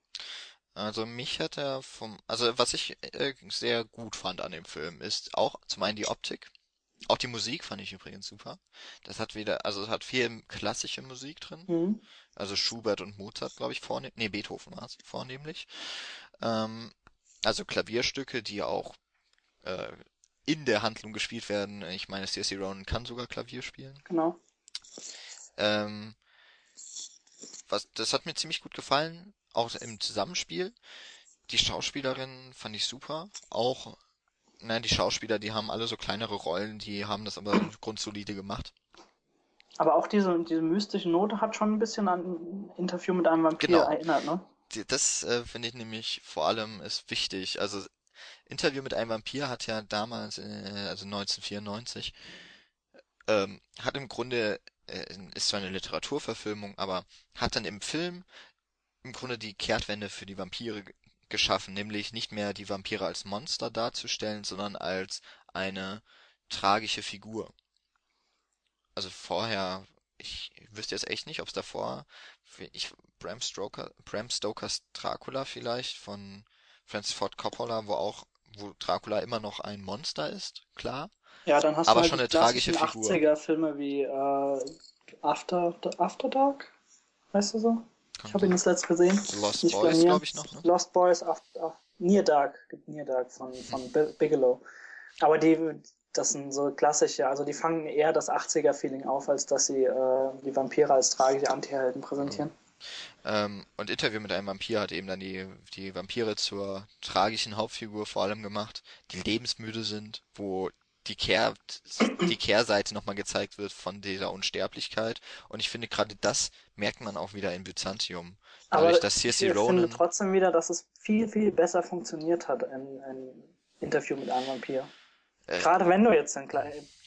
Also mich hat er vom, also was ich äh, sehr gut fand an dem Film ist auch zum einen die Optik. Auch die Musik fand ich übrigens super. Das hat wieder, also es hat viel klassische Musik drin. Mhm. Also Schubert und Mozart, glaube ich, vornehm, nee, Beethoven war es vornehmlich. Ähm, also Klavierstücke, die auch äh, in der Handlung gespielt werden. Ich meine, C.S.C. Ronan kann sogar Klavier spielen. Genau. Ähm, was, das hat mir ziemlich gut gefallen, auch im Zusammenspiel. Die Schauspielerin fand ich super. Auch, nein, die Schauspieler, die haben alle so kleinere Rollen, die haben das aber grundsolide gemacht. Aber auch diese, diese mystische Note hat schon ein bisschen an ein Interview mit einem Vampir genau. erinnert, ne? das äh, finde ich nämlich vor allem ist wichtig. Also Interview mit einem Vampir hat ja damals, äh, also 1994, ähm, hat im Grunde, äh, ist zwar eine Literaturverfilmung, aber hat dann im Film im Grunde die Kehrtwende für die Vampire geschaffen, nämlich nicht mehr die Vampire als Monster darzustellen, sondern als eine tragische Figur. Also vorher, ich wüsste jetzt echt nicht, ob es davor ich, Bram Stoker, Bram Stokers Dracula vielleicht von Francis Ford Coppola, wo auch, wo Dracula immer noch ein Monster ist, klar. Ja, dann hast aber du halt schon eine tragische Figur. 80er Filme wie äh, After, After Dark, weißt du so? Ich habe ihn das letzte gesehen. Lost Nicht Boys, glaube ich noch. Ne? Lost Boys, After, After, Near Dark, Near Dark von, von Bigelow. Aber die, das sind so klassische, also die fangen eher das 80er-Feeling auf, als dass sie äh, die Vampire als tragische Antihelden präsentieren. Ähm, und Interview mit einem Vampir hat eben dann die, die Vampire zur tragischen Hauptfigur vor allem gemacht, die lebensmüde sind, wo die, Kehr, die Kehrseite nochmal gezeigt wird von dieser Unsterblichkeit. Und ich finde, gerade das merkt man auch wieder in Byzantium. Dadurch, Aber dass Circe ich Ronan... finde trotzdem wieder, dass es viel, viel besser funktioniert hat, ein, ein Interview mit einem Vampir. Äh, Gerade wenn du jetzt den,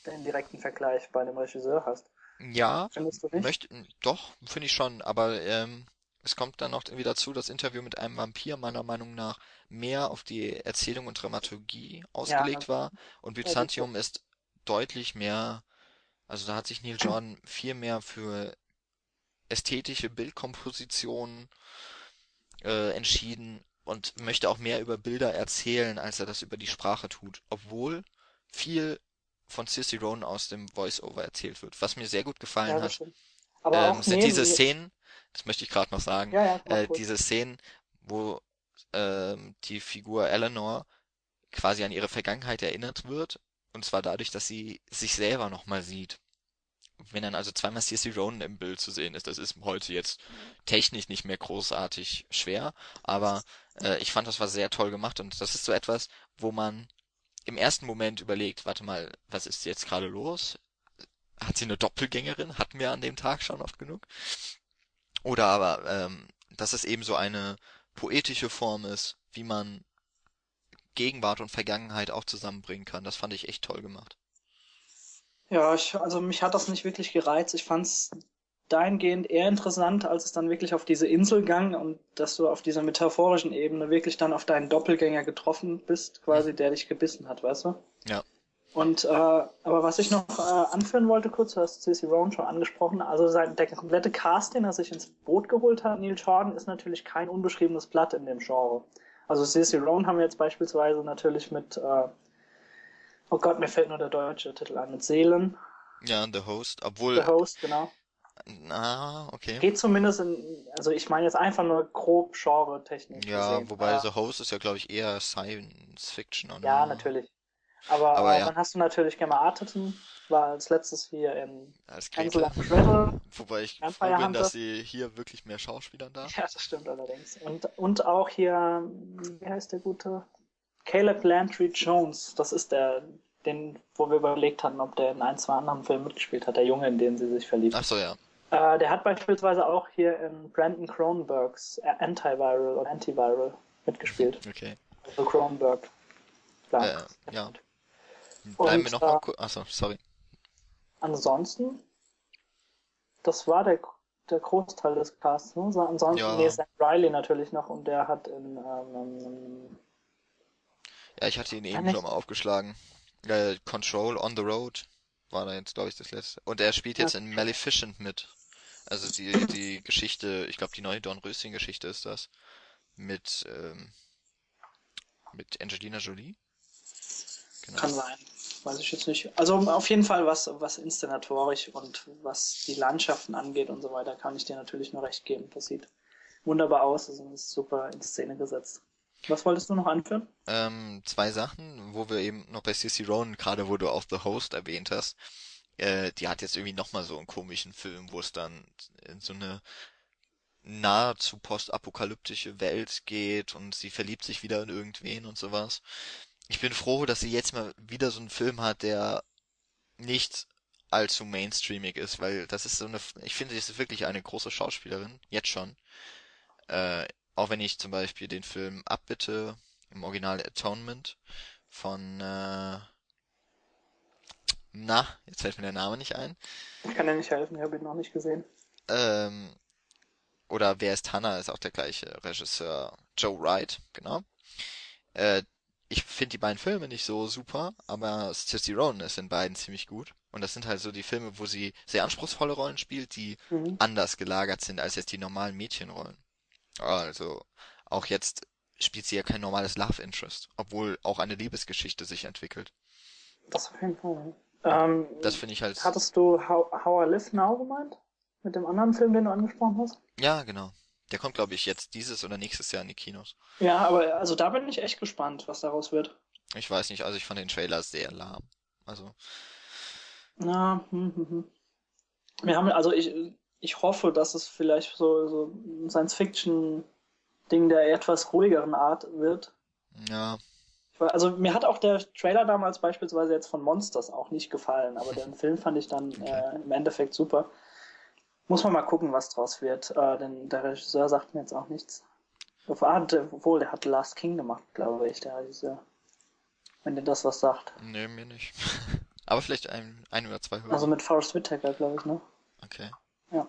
den direkten Vergleich bei dem Regisseur hast. Ja, Findest du nicht? Möchte, doch, finde ich schon, aber ähm, es kommt dann noch irgendwie dazu, das Interview mit einem Vampir meiner Meinung nach mehr auf die Erzählung und Dramaturgie ausgelegt ja, war. Und Byzantium ja, ist deutlich mehr, also da hat sich Neil Jordan viel mehr für ästhetische Bildkompositionen äh, entschieden und möchte auch mehr über Bilder erzählen, als er das über die Sprache tut, obwohl viel von Circe Ronan aus dem Voice-Over erzählt wird. Was mir sehr gut gefallen ja, hat, ähm, sind diese Szenen, das möchte ich gerade noch sagen, ja, ja, äh, diese Szenen, wo ähm, die Figur Eleanor quasi an ihre Vergangenheit erinnert wird, und zwar dadurch, dass sie sich selber nochmal sieht. Wenn dann also zweimal Circe Ronan im Bild zu sehen ist, das ist heute jetzt technisch nicht mehr großartig schwer, aber äh, ich fand, das war sehr toll gemacht und das ist so etwas, wo man im ersten Moment überlegt, warte mal, was ist jetzt gerade los? hat sie eine Doppelgängerin? Hatten wir an dem Tag schon oft genug. Oder aber, ähm, dass es eben so eine poetische Form ist, wie man Gegenwart und Vergangenheit auch zusammenbringen kann. Das fand ich echt toll gemacht. Ja, ich, also mich hat das nicht wirklich gereizt. Ich fand's dahingehend eher interessant, als es dann wirklich auf diese Insel gang und dass du auf dieser metaphorischen Ebene wirklich dann auf deinen Doppelgänger getroffen bist, quasi, der dich gebissen hat, weißt du? Ja. Und äh, aber was ich noch äh, anführen wollte, kurz, du hast CC Rowan schon angesprochen, also sein, der komplette Cast, den er sich ins Boot geholt hat, Neil Jordan, ist natürlich kein unbeschriebenes Blatt in dem Genre. Also CC Rowan haben wir jetzt beispielsweise natürlich mit, äh, oh Gott, mir fällt nur der deutsche Titel ein, mit Seelen. Ja, The Host, obwohl. The Host, genau. Ah, okay. Geht zumindest in, also ich meine jetzt einfach nur grob Genre-Technik. Ja, gesehen. wobei. The Host ist ja, glaube ich, eher Science Fiction, oder? Ja, natürlich. Aber, aber ja. dann hast du natürlich Gemma Arterton, war als letztes hier in Gretel. Gretel. Wobei ich froh bin, dass sie hier wirklich mehr Schauspielern da. Ja, das stimmt allerdings. Und, und auch hier, wie heißt der gute? Caleb Landry Jones, das ist der, den, wo wir überlegt hatten, ob der in ein, zwei anderen Filmen mitgespielt hat, der Junge, in den sie sich verliebt. Ach so, ja. Äh, der hat beispielsweise auch hier in Brandon Cronenbergs Antiviral oder Antiviral mitgespielt. Okay. Also Cronenberg. Klar, äh, ja. Bleiben wir noch mal kurz. Achso, sorry. Ansonsten, das war der, der Großteil des Casts. Ne? Ansonsten, ja. nee, Sam Riley natürlich noch und der hat in. Ähm, ja, ich hatte ihn eben schon mal aufgeschlagen. Äh, Control on the Road war da jetzt, glaube ich, das letzte. Und er spielt jetzt okay. in Maleficent mit. Also die, die Geschichte, ich glaube, die neue Don Röschen-Geschichte ist das. Mit, ähm, mit Angelina Jolie. Genau. Kann sein. Weiß ich jetzt nicht. Also auf jeden Fall, was, was inszenatorisch und was die Landschaften angeht und so weiter, kann ich dir natürlich nur recht geben. Das sieht wunderbar aus, also ist super in Szene gesetzt. Was wolltest du noch anführen? Ähm, zwei Sachen, wo wir eben noch bei CC Ronan, gerade wo du auch The Host erwähnt hast, äh, die hat jetzt irgendwie nochmal so einen komischen Film, wo es dann in so eine nahezu postapokalyptische Welt geht und sie verliebt sich wieder in irgendwen und sowas ich bin froh, dass sie jetzt mal wieder so einen Film hat, der nicht allzu mainstreamig ist, weil das ist so eine, ich finde, sie ist wirklich eine große Schauspielerin, jetzt schon. Äh, auch wenn ich zum Beispiel den Film Abbitte im Original Atonement von, äh, na, jetzt fällt mir der Name nicht ein. Ich kann dir nicht helfen, ich habe ihn noch nicht gesehen. Ähm, oder Wer ist Hannah ist auch der gleiche Regisseur, Joe Wright, genau. Äh, ich finde die beiden Filme nicht so super, aber Saoirse Ronan ist in beiden ziemlich gut. Und das sind halt so die Filme, wo sie sehr anspruchsvolle Rollen spielt, die mhm. anders gelagert sind als jetzt die normalen Mädchenrollen. Also auch jetzt spielt sie ja kein normales Love Interest, obwohl auch eine Liebesgeschichte sich entwickelt. Das auf jeden Fall. Ähm, das finde ich halt. Hattest du How, How I Live Now gemeint? Mit dem anderen Film, den du angesprochen hast? Ja, genau. Der kommt, glaube ich, jetzt dieses oder nächstes Jahr in die Kinos. Ja, aber also da bin ich echt gespannt, was daraus wird. Ich weiß nicht, also ich fand den Trailer sehr lahm. Also. Na, hm, hm, hm. Wir haben, also ich, ich hoffe, dass es vielleicht so, so ein Science-Fiction-Ding der etwas ruhigeren Art wird. Ja. Also mir hat auch der Trailer damals beispielsweise jetzt von Monsters auch nicht gefallen, aber den Film fand ich dann okay. äh, im Endeffekt super. Muss man mal gucken, was draus wird. Äh, denn der Regisseur sagt mir jetzt auch nichts. Obwohl, der hat Last King gemacht, glaube ich, der Regisseur. Wenn dir das was sagt. Nee, mir nicht. Aber vielleicht ein, ein oder zwei Hörer. Also mit Forrest Whitaker, glaube ich, ne? Okay. Ja.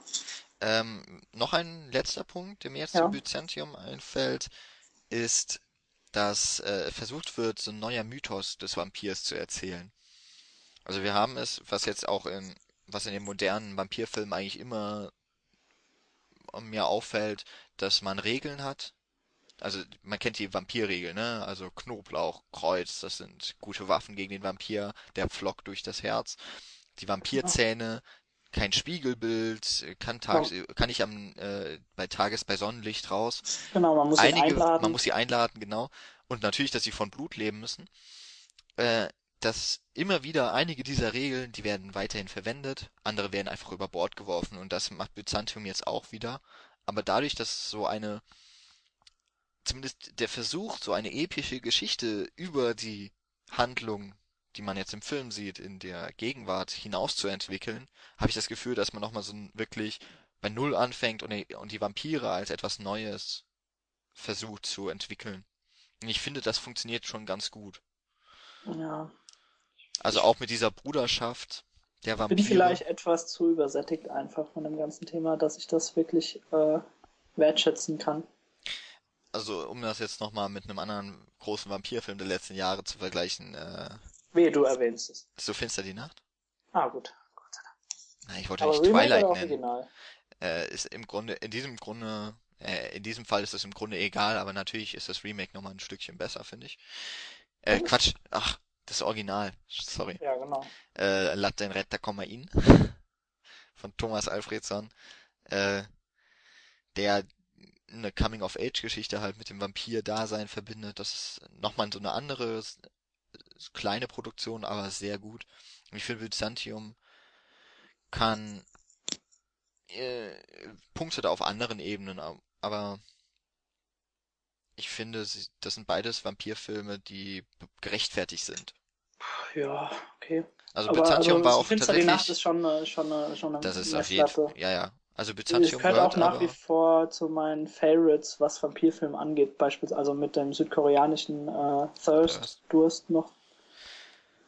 Ähm, noch ein letzter Punkt, der mir jetzt ja. zu Byzantium einfällt, ist, dass äh, versucht wird, so ein neuer Mythos des Vampirs zu erzählen. Also wir haben es, was jetzt auch in was in den modernen Vampirfilmen eigentlich immer mir auffällt, dass man Regeln hat. Also man kennt die Vampirregel, ne? Also Knoblauch, Kreuz, das sind gute Waffen gegen den Vampir, der Pflock durch das Herz. Die Vampirzähne, kein Spiegelbild, kann tags, ja. kann ich am äh, bei Tages bei Sonnenlicht raus. Genau, man muss Einige, sie einladen. Man muss sie einladen, genau. Und natürlich, dass sie von Blut leben müssen. Äh, dass immer wieder einige dieser Regeln, die werden weiterhin verwendet, andere werden einfach über Bord geworfen und das macht Byzantium jetzt auch wieder. Aber dadurch, dass so eine, zumindest der Versuch, so eine epische Geschichte über die Handlung die man jetzt im Film sieht, in der Gegenwart hinauszuentwickeln, habe ich das Gefühl, dass man nochmal so wirklich bei Null anfängt und die, und die Vampire als etwas Neues versucht zu entwickeln. Und ich finde, das funktioniert schon ganz gut. Ja. Also auch mit dieser Bruderschaft der Vampire. Bin vielleicht etwas zu übersättigt einfach von dem ganzen Thema, dass ich das wirklich äh, wertschätzen kann. Also um das jetzt nochmal mit einem anderen großen Vampirfilm der letzten Jahre zu vergleichen. Äh, Wehe, du erwähnst es. So finster die Nacht? Ah, gut. Gott sei Dank. Nein, ich wollte Aber nicht Twilight nennen. Original? Äh, ist im Grunde, in diesem Grunde, äh, in diesem Fall ist es im Grunde egal, aber natürlich ist das Remake nochmal ein Stückchen besser, finde ich. Äh, Quatsch, ach, das Original, sorry. Ja, genau. Äh, Latten Retter Komma in von Thomas Alfredson, äh, der eine Coming-of-Age-Geschichte halt mit dem Vampir-Dasein verbindet. Das ist nochmal so eine andere kleine Produktion, aber sehr gut. Ich finde, Byzantium kann äh, punktet auf anderen Ebenen, aber ich finde, das sind beides Vampirfilme, die gerechtfertigt sind. Ja, okay. Also aber, Byzantium also, war auch tatsächlich. Die Nacht ist schon, schon, schon eine Das ist auf jeden Fall. Ja, ja. Also Byzantium gehört auch nach wie vor zu meinen Favorites, was Vampirfilme angeht, beispielsweise also mit dem südkoreanischen äh, Thirst, Thirst, Durst noch.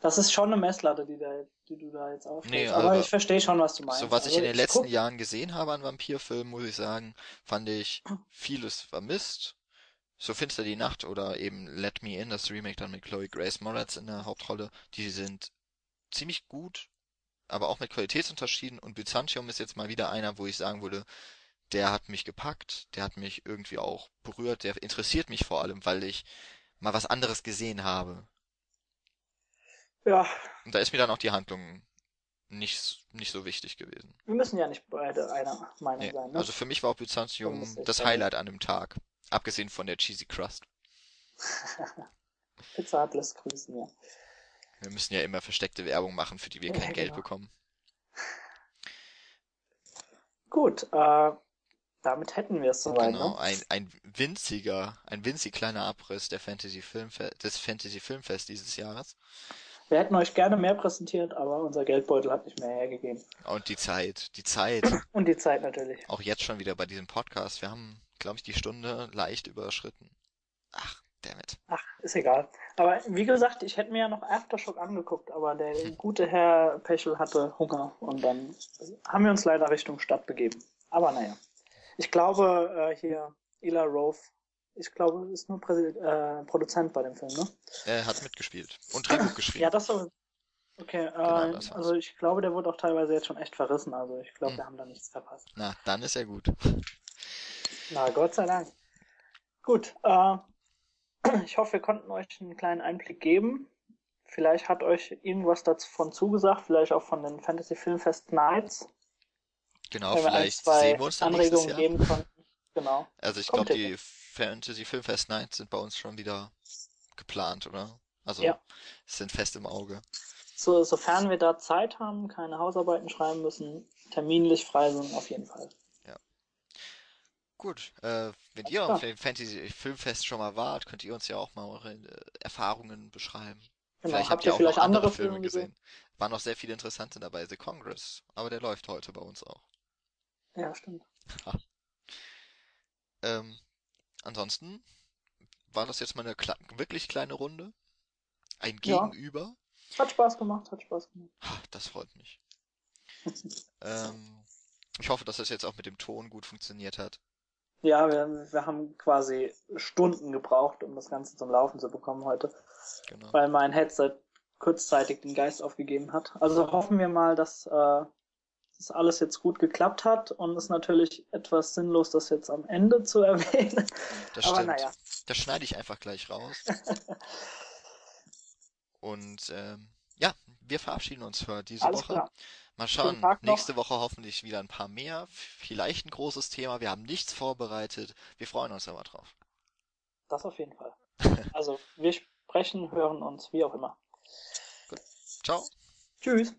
Das ist schon eine Messlatte, die, da, die du da jetzt aufstellst. Nee, aber, aber, ich verstehe schon, was du meinst. So was also, ich in den letzten guck... Jahren gesehen habe an Vampirfilmen, muss ich sagen, fand ich vieles vermisst. So finster die Nacht oder eben Let Me In, das Remake dann mit Chloe Grace Moretz in der Hauptrolle, die sind ziemlich gut aber auch mit Qualitätsunterschieden und Byzantium ist jetzt mal wieder einer, wo ich sagen würde, der hat mich gepackt, der hat mich irgendwie auch berührt, der interessiert mich vor allem, weil ich mal was anderes gesehen habe. Ja. Und da ist mir dann auch die Handlung nicht, nicht so wichtig gewesen. Wir müssen ja nicht beide einer Meinung nee, sein. Ne? Also für mich war auch Byzantium das, das Highlight an dem Tag. Abgesehen von der Cheesy Crust. Pizza hat lässt grüßen, ja. Wir müssen ja immer versteckte Werbung machen, für die wir ja, kein genau. Geld bekommen. Gut, äh, damit hätten wir es soweit. Genau, ne? ein, ein winziger, ein winzig kleiner Abriss der Fantasy Filmfe des Fantasy Filmfest dieses Jahres. Wir hätten euch gerne mehr präsentiert, aber unser Geldbeutel hat nicht mehr hergegeben. Und die Zeit, die Zeit. Und die Zeit natürlich. Auch jetzt schon wieder bei diesem Podcast. Wir haben, glaube ich, die Stunde leicht überschritten. Ach, Dammit. Ach, ist egal. Aber wie gesagt, ich hätte mir ja noch Aftershock angeguckt, aber der hm. gute Herr Pechel hatte Hunger und dann haben wir uns leider Richtung Stadt begeben. Aber naja. Ich glaube, äh, hier Ela Rove, ich glaube, ist nur Präsi äh, Produzent bei dem Film, ne? Er hat mitgespielt und Drehbuch geschrieben. Ja, das so. Okay, genau, äh, also ich glaube, der wurde auch teilweise jetzt schon echt verrissen, also ich glaube, hm. wir haben da nichts verpasst. Na, dann ist er gut. Na, Gott sei Dank. Gut, äh, ich hoffe, wir konnten euch einen kleinen Einblick geben. Vielleicht hat euch irgendwas davon zugesagt, vielleicht auch von den Fantasy Filmfest Nights. Genau, vielleicht ein, sehen wir uns dann Anregungen Jahr. geben konnten. Genau. Also ich glaube, die Fantasy Filmfest Nights sind bei uns schon wieder geplant, oder? Also ja. sind fest im Auge. So, sofern wir da Zeit haben, keine Hausarbeiten schreiben müssen, terminlich frei sind, auf jeden Fall. Gut, äh, wenn ihr auf dem Fantasy Filmfest schon mal wart, könnt ihr uns ja auch mal eure äh, Erfahrungen beschreiben. Genau, vielleicht habt ihr auch vielleicht noch andere, andere Filme gesehen. gesehen. Waren noch sehr viele interessante dabei, The Congress, aber der läuft heute bei uns auch. Ja, stimmt. ähm, ansonsten war das jetzt mal eine kle wirklich kleine Runde. Ein Gegenüber. Ja. Hat Spaß gemacht, hat Spaß gemacht. Das freut mich. ähm, ich hoffe, dass das jetzt auch mit dem Ton gut funktioniert hat. Ja, wir, wir haben quasi Stunden gebraucht, um das Ganze zum Laufen zu bekommen heute. Genau. Weil mein Headset kurzzeitig den Geist aufgegeben hat. Also hoffen wir mal, dass äh, das alles jetzt gut geklappt hat und ist natürlich etwas sinnlos, das jetzt am Ende zu erwähnen. Das Aber stimmt. naja. Das schneide ich einfach gleich raus. und ähm, ja, wir verabschieden uns für diese alles Woche. Klar. Mal schauen. Nächste Woche hoffentlich wieder ein paar mehr. Vielleicht ein großes Thema. Wir haben nichts vorbereitet. Wir freuen uns aber drauf. Das auf jeden Fall. also, wir sprechen, hören uns, wie auch immer. Gut. Ciao. Tschüss.